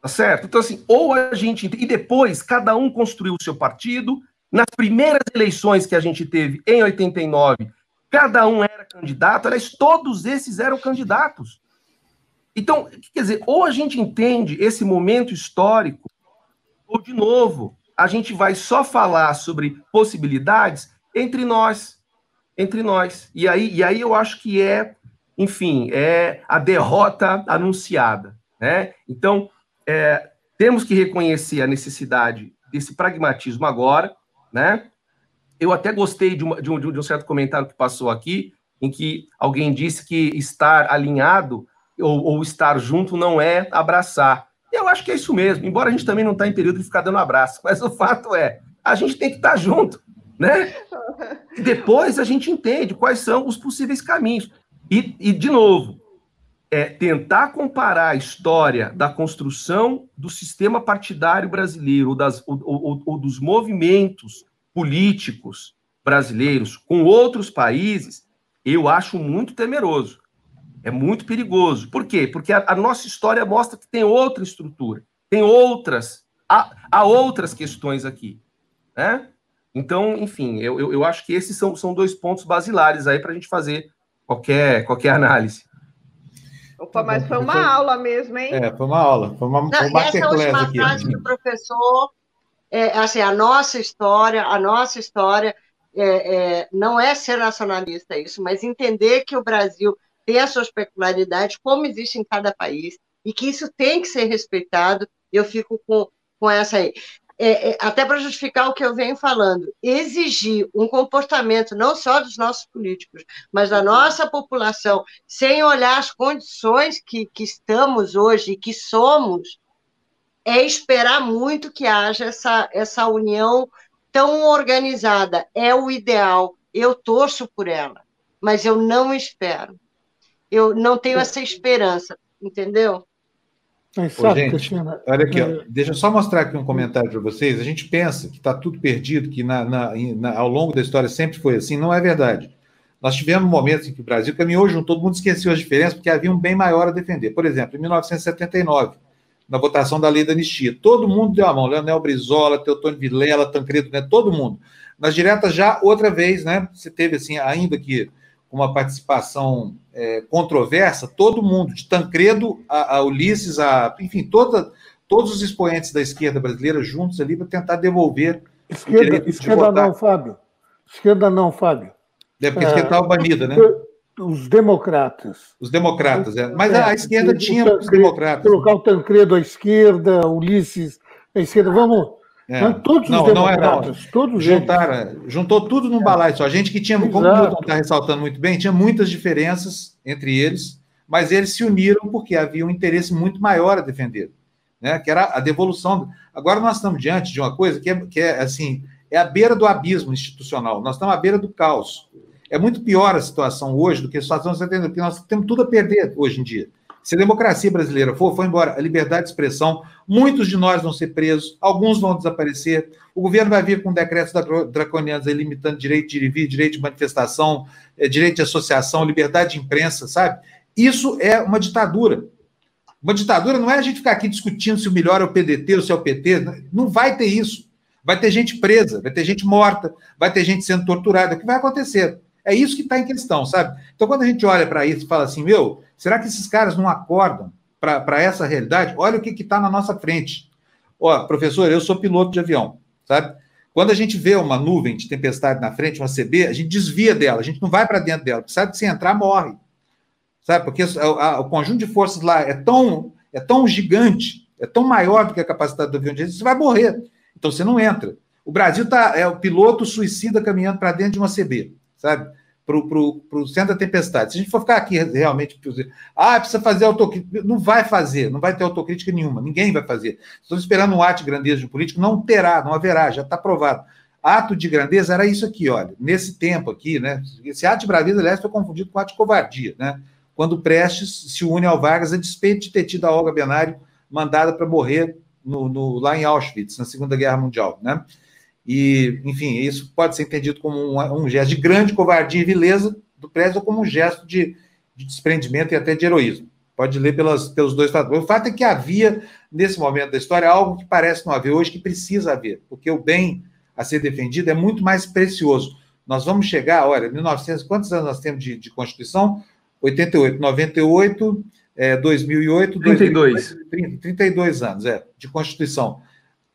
Tá certo? Então, assim, ou a gente. E depois, cada um construiu o seu partido. Nas primeiras eleições que a gente teve em 89, cada um era candidato. Aliás, todos esses eram candidatos. Então, quer dizer, ou a gente entende esse momento histórico, ou, de novo, a gente vai só falar sobre possibilidades entre nós. Entre nós. E aí, e aí eu acho que é, enfim, é a derrota anunciada. Né? Então, é, temos que reconhecer a necessidade desse pragmatismo agora, né? Eu até gostei de, uma, de, um, de um certo comentário que passou aqui, em que alguém disse que estar alinhado ou, ou estar junto não é abraçar. Eu acho que é isso mesmo, embora a gente também não está em período de ficar dando abraço, mas o fato é, a gente tem que estar junto, né? E depois a gente entende quais são os possíveis caminhos. E, e de novo, é tentar comparar a história da construção do sistema partidário brasileiro, ou, das, ou, ou, ou dos movimentos políticos brasileiros com outros países, eu acho muito temeroso. É muito perigoso. Por quê? Porque a, a nossa história mostra que tem outra estrutura, tem outras, há, há outras questões aqui. Né? Então, enfim, eu, eu, eu acho que esses são, são dois pontos basilares aí para a gente fazer qualquer, qualquer análise. Opa, mas foi uma aula mesmo, hein? É, foi uma aula, foi uma, Não, foi uma essa última aqui. frase do professor, é, assim, a nossa história, a nossa história é, é, não é ser nacionalista isso, mas entender que o Brasil tem as suas peculiaridades, como existe em cada país, e que isso tem que ser respeitado. Eu fico com, com essa aí. É, é, até para justificar o que eu venho falando, exigir um comportamento não só dos nossos políticos, mas da nossa população, sem olhar as condições que, que estamos hoje e que somos, é esperar muito que haja essa, essa união tão organizada. É o ideal. Eu torço por ela, mas eu não espero. Eu não tenho essa esperança, entendeu? Mas Ô, gente, olha aqui, ó, é, deixa eu só mostrar aqui um comentário para vocês. A gente pensa que está tudo perdido, que na, na- na- ao longo da história sempre foi assim. Não é verdade. Nós tivemos momentos em que o Brasil caminhou junto, todo mundo esqueceu as diferenças, porque havia um bem maior a defender. Por exemplo, em 1979, na votação da lei da anistia, todo mundo deu a mão. Leonel Brizola, Teotônio Vilela, Tancredo, né, todo mundo. Nas diretas já, outra vez, né, você teve, assim, ainda que uma participação é, controversa, todo mundo, de Tancredo a, a Ulisses, a, enfim, toda, todos os expoentes da esquerda brasileira juntos ali para tentar devolver o esquerda, de esquerda votar. não, Fábio. Esquerda não, Fábio. né, porque a É. esquerda estava banida, né? Os democratas. Os democratas, é. mas É, a esquerda tinha Tancredo- democratas. Colocar o Tancredo à esquerda, Ulisses à esquerda. Vamos. É. Todos Não, os não é, democratas. Todos eles. Juntaram, juntou tudo num balaio só. A gente que tinha, como o Exato. Milton está ressaltando muito bem, tinha muitas diferenças entre eles, mas eles se uniram porque havia um interesse muito maior a defender, né? que era a devolução. Agora nós estamos diante de uma coisa que é, que é assim, é a beira do abismo institucional, nós estamos à beira do caos. É muito pior a situação hoje do que a situação de 70, porque nós temos tudo a perder hoje em dia. Se a democracia brasileira for, for embora, a liberdade de expressão, muitos de nós vão ser presos, alguns vão desaparecer, o governo vai vir com decretos draconianos aí, limitando direito de ir vir, direito de manifestação, eh, direito de associação, liberdade de imprensa, sabe? Isso é uma ditadura. Uma ditadura não é a gente ficar aqui discutindo se o melhor é o PDT ou se é o PT. Não vai ter isso. Vai ter gente presa, vai ter gente morta, vai ter gente sendo torturada. O que vai acontecer? É isso que está em questão, sabe? Então, quando a gente olha para isso e fala assim, meu, será que esses caras não acordam para essa realidade? Olha o que está na nossa frente. Ó, professor, eu sou piloto de avião, sabe? Quando a gente vê uma nuvem de tempestade na frente, uma CB, a gente desvia dela, a gente não vai para dentro dela, porque sabe que se entrar, morre. Sabe? Porque a, a, o conjunto de forças lá é tão, é tão gigante, é tão maior do que a capacidade do avião de você vai morrer. Então você não entra. O Brasil tá, é o piloto suicida caminhando para dentro de uma CB, sabe? Para o centro da tempestade. Se a gente for ficar aqui realmente, ah, precisa fazer autocrítica, não vai fazer, não vai ter autocrítica nenhuma, ninguém vai fazer. Estamos esperando um ato de grandeza de político, não terá, não haverá, já está provado. Ato de grandeza era isso aqui, olha, nesse tempo aqui, né? Esse ato de braveza, aliás, foi confundido com ato de covardia, né? Quando Prestes se une ao Vargas a despeito de ter tido a Olga Benário mandada para morrer no, no, lá em Auschwitz, na Segunda Guerra Mundial, né? E, enfim, isso pode ser entendido como um, um gesto de grande covardia e vileza do Prestes ou como um gesto de, de desprendimento e até de heroísmo. Pode ler pelas, pelos dois fatores. O fato é que havia, nesse momento da história, algo que parece não haver hoje, que precisa haver, porque o bem a ser defendido é muito mais precioso. Nós vamos chegar, olha, 1900, quantos anos nós temos de, de Constituição? 88, 98, é, 2008, 32. 2008, 32 anos, é, de Constituição.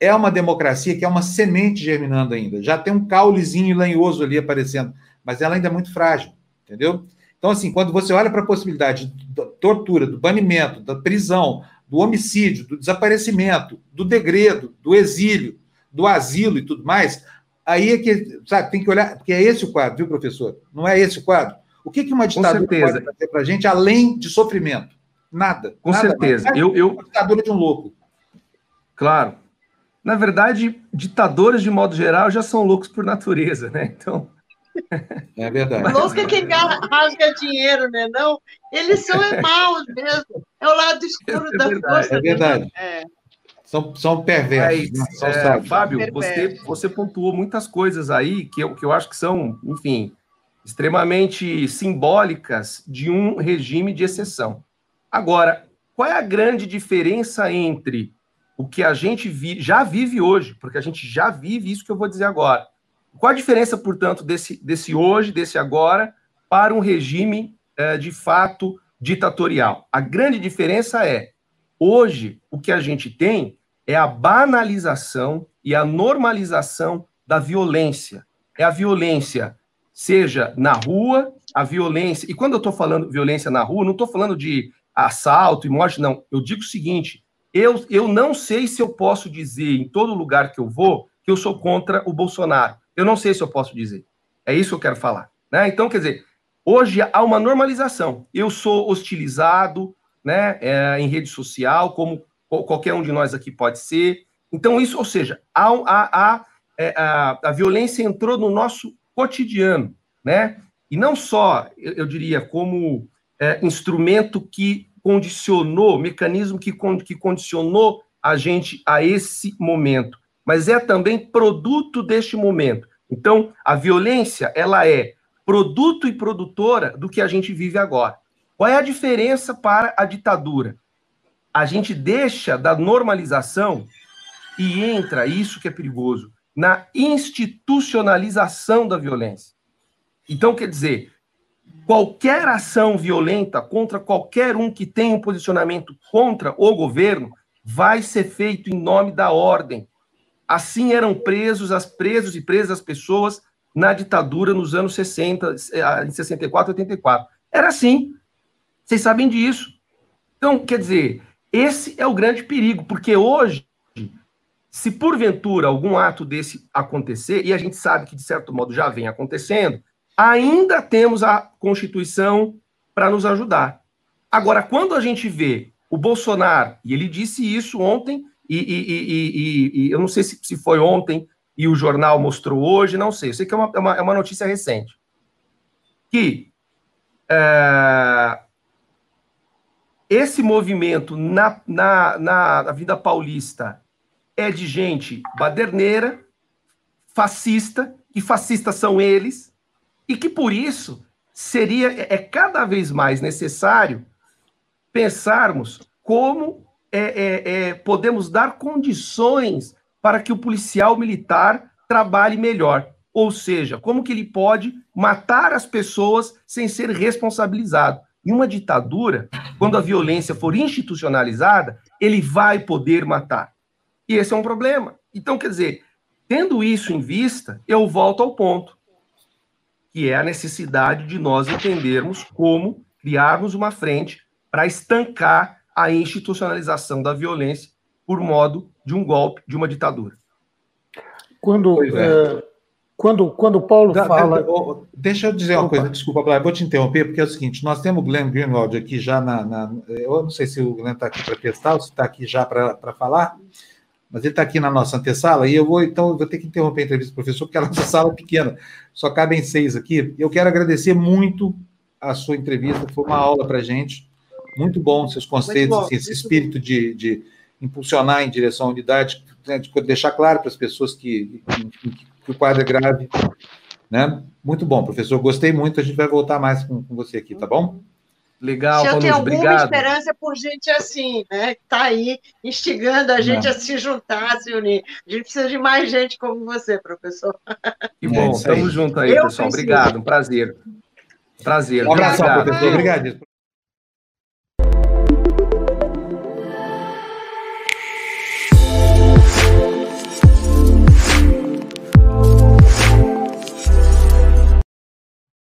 É uma democracia que é uma semente germinando ainda. Já tem um caulezinho lenhoso ali aparecendo, mas ela ainda é muito frágil, entendeu? Então, assim, quando você olha para a possibilidade da tortura, do banimento, da prisão, do homicídio, do desaparecimento, do degredo, do exílio, do asilo e tudo mais, aí é que, sabe, tem que olhar, porque é esse o quadro, viu, professor? Não é esse o quadro? O que, que uma ditadura pode fazer para a gente além de sofrimento? Nada. Com nada certeza. Eu, eu... Uma ditadura de um louco. Claro. Na verdade, ditadores, de modo geral, já são loucos por natureza, né? Então. É verdade. Louco é quem rasga dinheiro, né? Não, eles são maus mesmo. É o lado escuro é da verdade, força. É verdade. É. São, são perversos. Mas, né? são é, Fábio, você, você pontuou muitas coisas aí que eu, que eu acho que são, enfim, extremamente simbólicas de um regime de exceção. Agora, qual é a grande diferença entre o que a gente vi, já vive hoje, porque a gente já vive isso que eu vou dizer agora. Qual a diferença, portanto, desse, desse hoje, desse agora, para um regime é, de fato ditatorial? A grande diferença é, hoje, o que a gente tem é a banalização e a normalização da violência. É a violência seja na rua, a violência. E quando eu estou falando violência na rua, não estou falando de assalto e morte, não. Eu digo o seguinte: eu, eu não sei se eu posso dizer em todo lugar que eu vou que eu sou contra o Bolsonaro. Eu não sei se eu posso dizer. É isso que eu quero falar. Né? Então, quer dizer, hoje há uma normalização. Eu sou hostilizado né, é, em rede social, como qualquer um de nós aqui pode ser. Então, isso, ou seja, a, a, a, é, a, a violência entrou no nosso cotidiano, né? E não só, eu, eu diria, como é, instrumento que condicionou, mecanismo que, que condicionou a gente a esse momento, mas é também produto deste momento. Então, a violência, ela é produto e produtora do que a gente vive agora. Qual é a diferença para a ditadura? A gente deixa da normalização e entra, isso que é perigoso, na institucionalização da violência. Então, quer dizer, qualquer ação violenta contra qualquer um que tenha um posicionamento contra o governo vai ser feito em nome da ordem. Assim eram presos as presos e presas as pessoas na ditadura nos anos 60, em 64, 84. Era assim. Vocês sabem disso. Então, quer dizer, esse é o grande perigo, porque hoje se porventura algum ato desse acontecer, e a gente sabe que de certo modo já vem acontecendo, ainda temos a Constituição para nos ajudar. Agora, quando a gente vê o Bolsonaro, e ele disse isso ontem, e, e, e, e eu não sei se, se, foi ontem e o jornal mostrou hoje, não sei, eu sei que é uma, é uma, é uma notícia recente, que é, esse movimento na, na, na vida paulista é de gente baderneira, fascista, e fascistas são eles, e que por isso seria é cada vez mais necessário pensarmos como é, é, é, podemos dar condições para que o policial militar trabalhe melhor. Ou seja, como que ele pode matar as pessoas sem ser responsabilizado. Em uma ditadura, quando a violência for institucionalizada, ele vai poder matar. E esse é um problema. Então, quer dizer, tendo isso em vista, eu volto ao ponto, que é a necessidade de nós entendermos como criarmos uma frente para estancar a institucionalização da violência por modo de um golpe, de uma ditadura. Quando, é. É, quando, quando Paulo da, fala. Deixa eu dizer uma Opa. coisa, desculpa, Blá, vou te interromper, porque é o seguinte: nós temos o Glenn Greenwald aqui já na. na eu não sei se o Glenn está aqui para testar ou se está aqui já para falar, mas ele está aqui na nossa antessala, e eu vou, então, vou ter que interromper a entrevista do professor, porque a nossa sala é pequena, só cabem seis aqui. Eu quero agradecer muito a sua entrevista, foi uma aula para a gente muito bom seus conceitos, bom, assim, esse espírito de, de, impulsionar em direção à unidade, né, de deixar claro para as pessoas que, que, que, o quadro é grave. Né? Muito bom, professor. Gostei muito. A gente vai voltar mais com, com você aqui, tá bom? Legal, Se eu tenho alguma obrigado. esperança por gente assim, né? Que está aí instigando a gente Não. a se juntar, a se unir. A gente precisa de mais gente como você, professor. Que bom, estamos juntos aí, eu pessoal. Preciso. Obrigado, um prazer. Prazer. Um abraço, professor. Obrigado.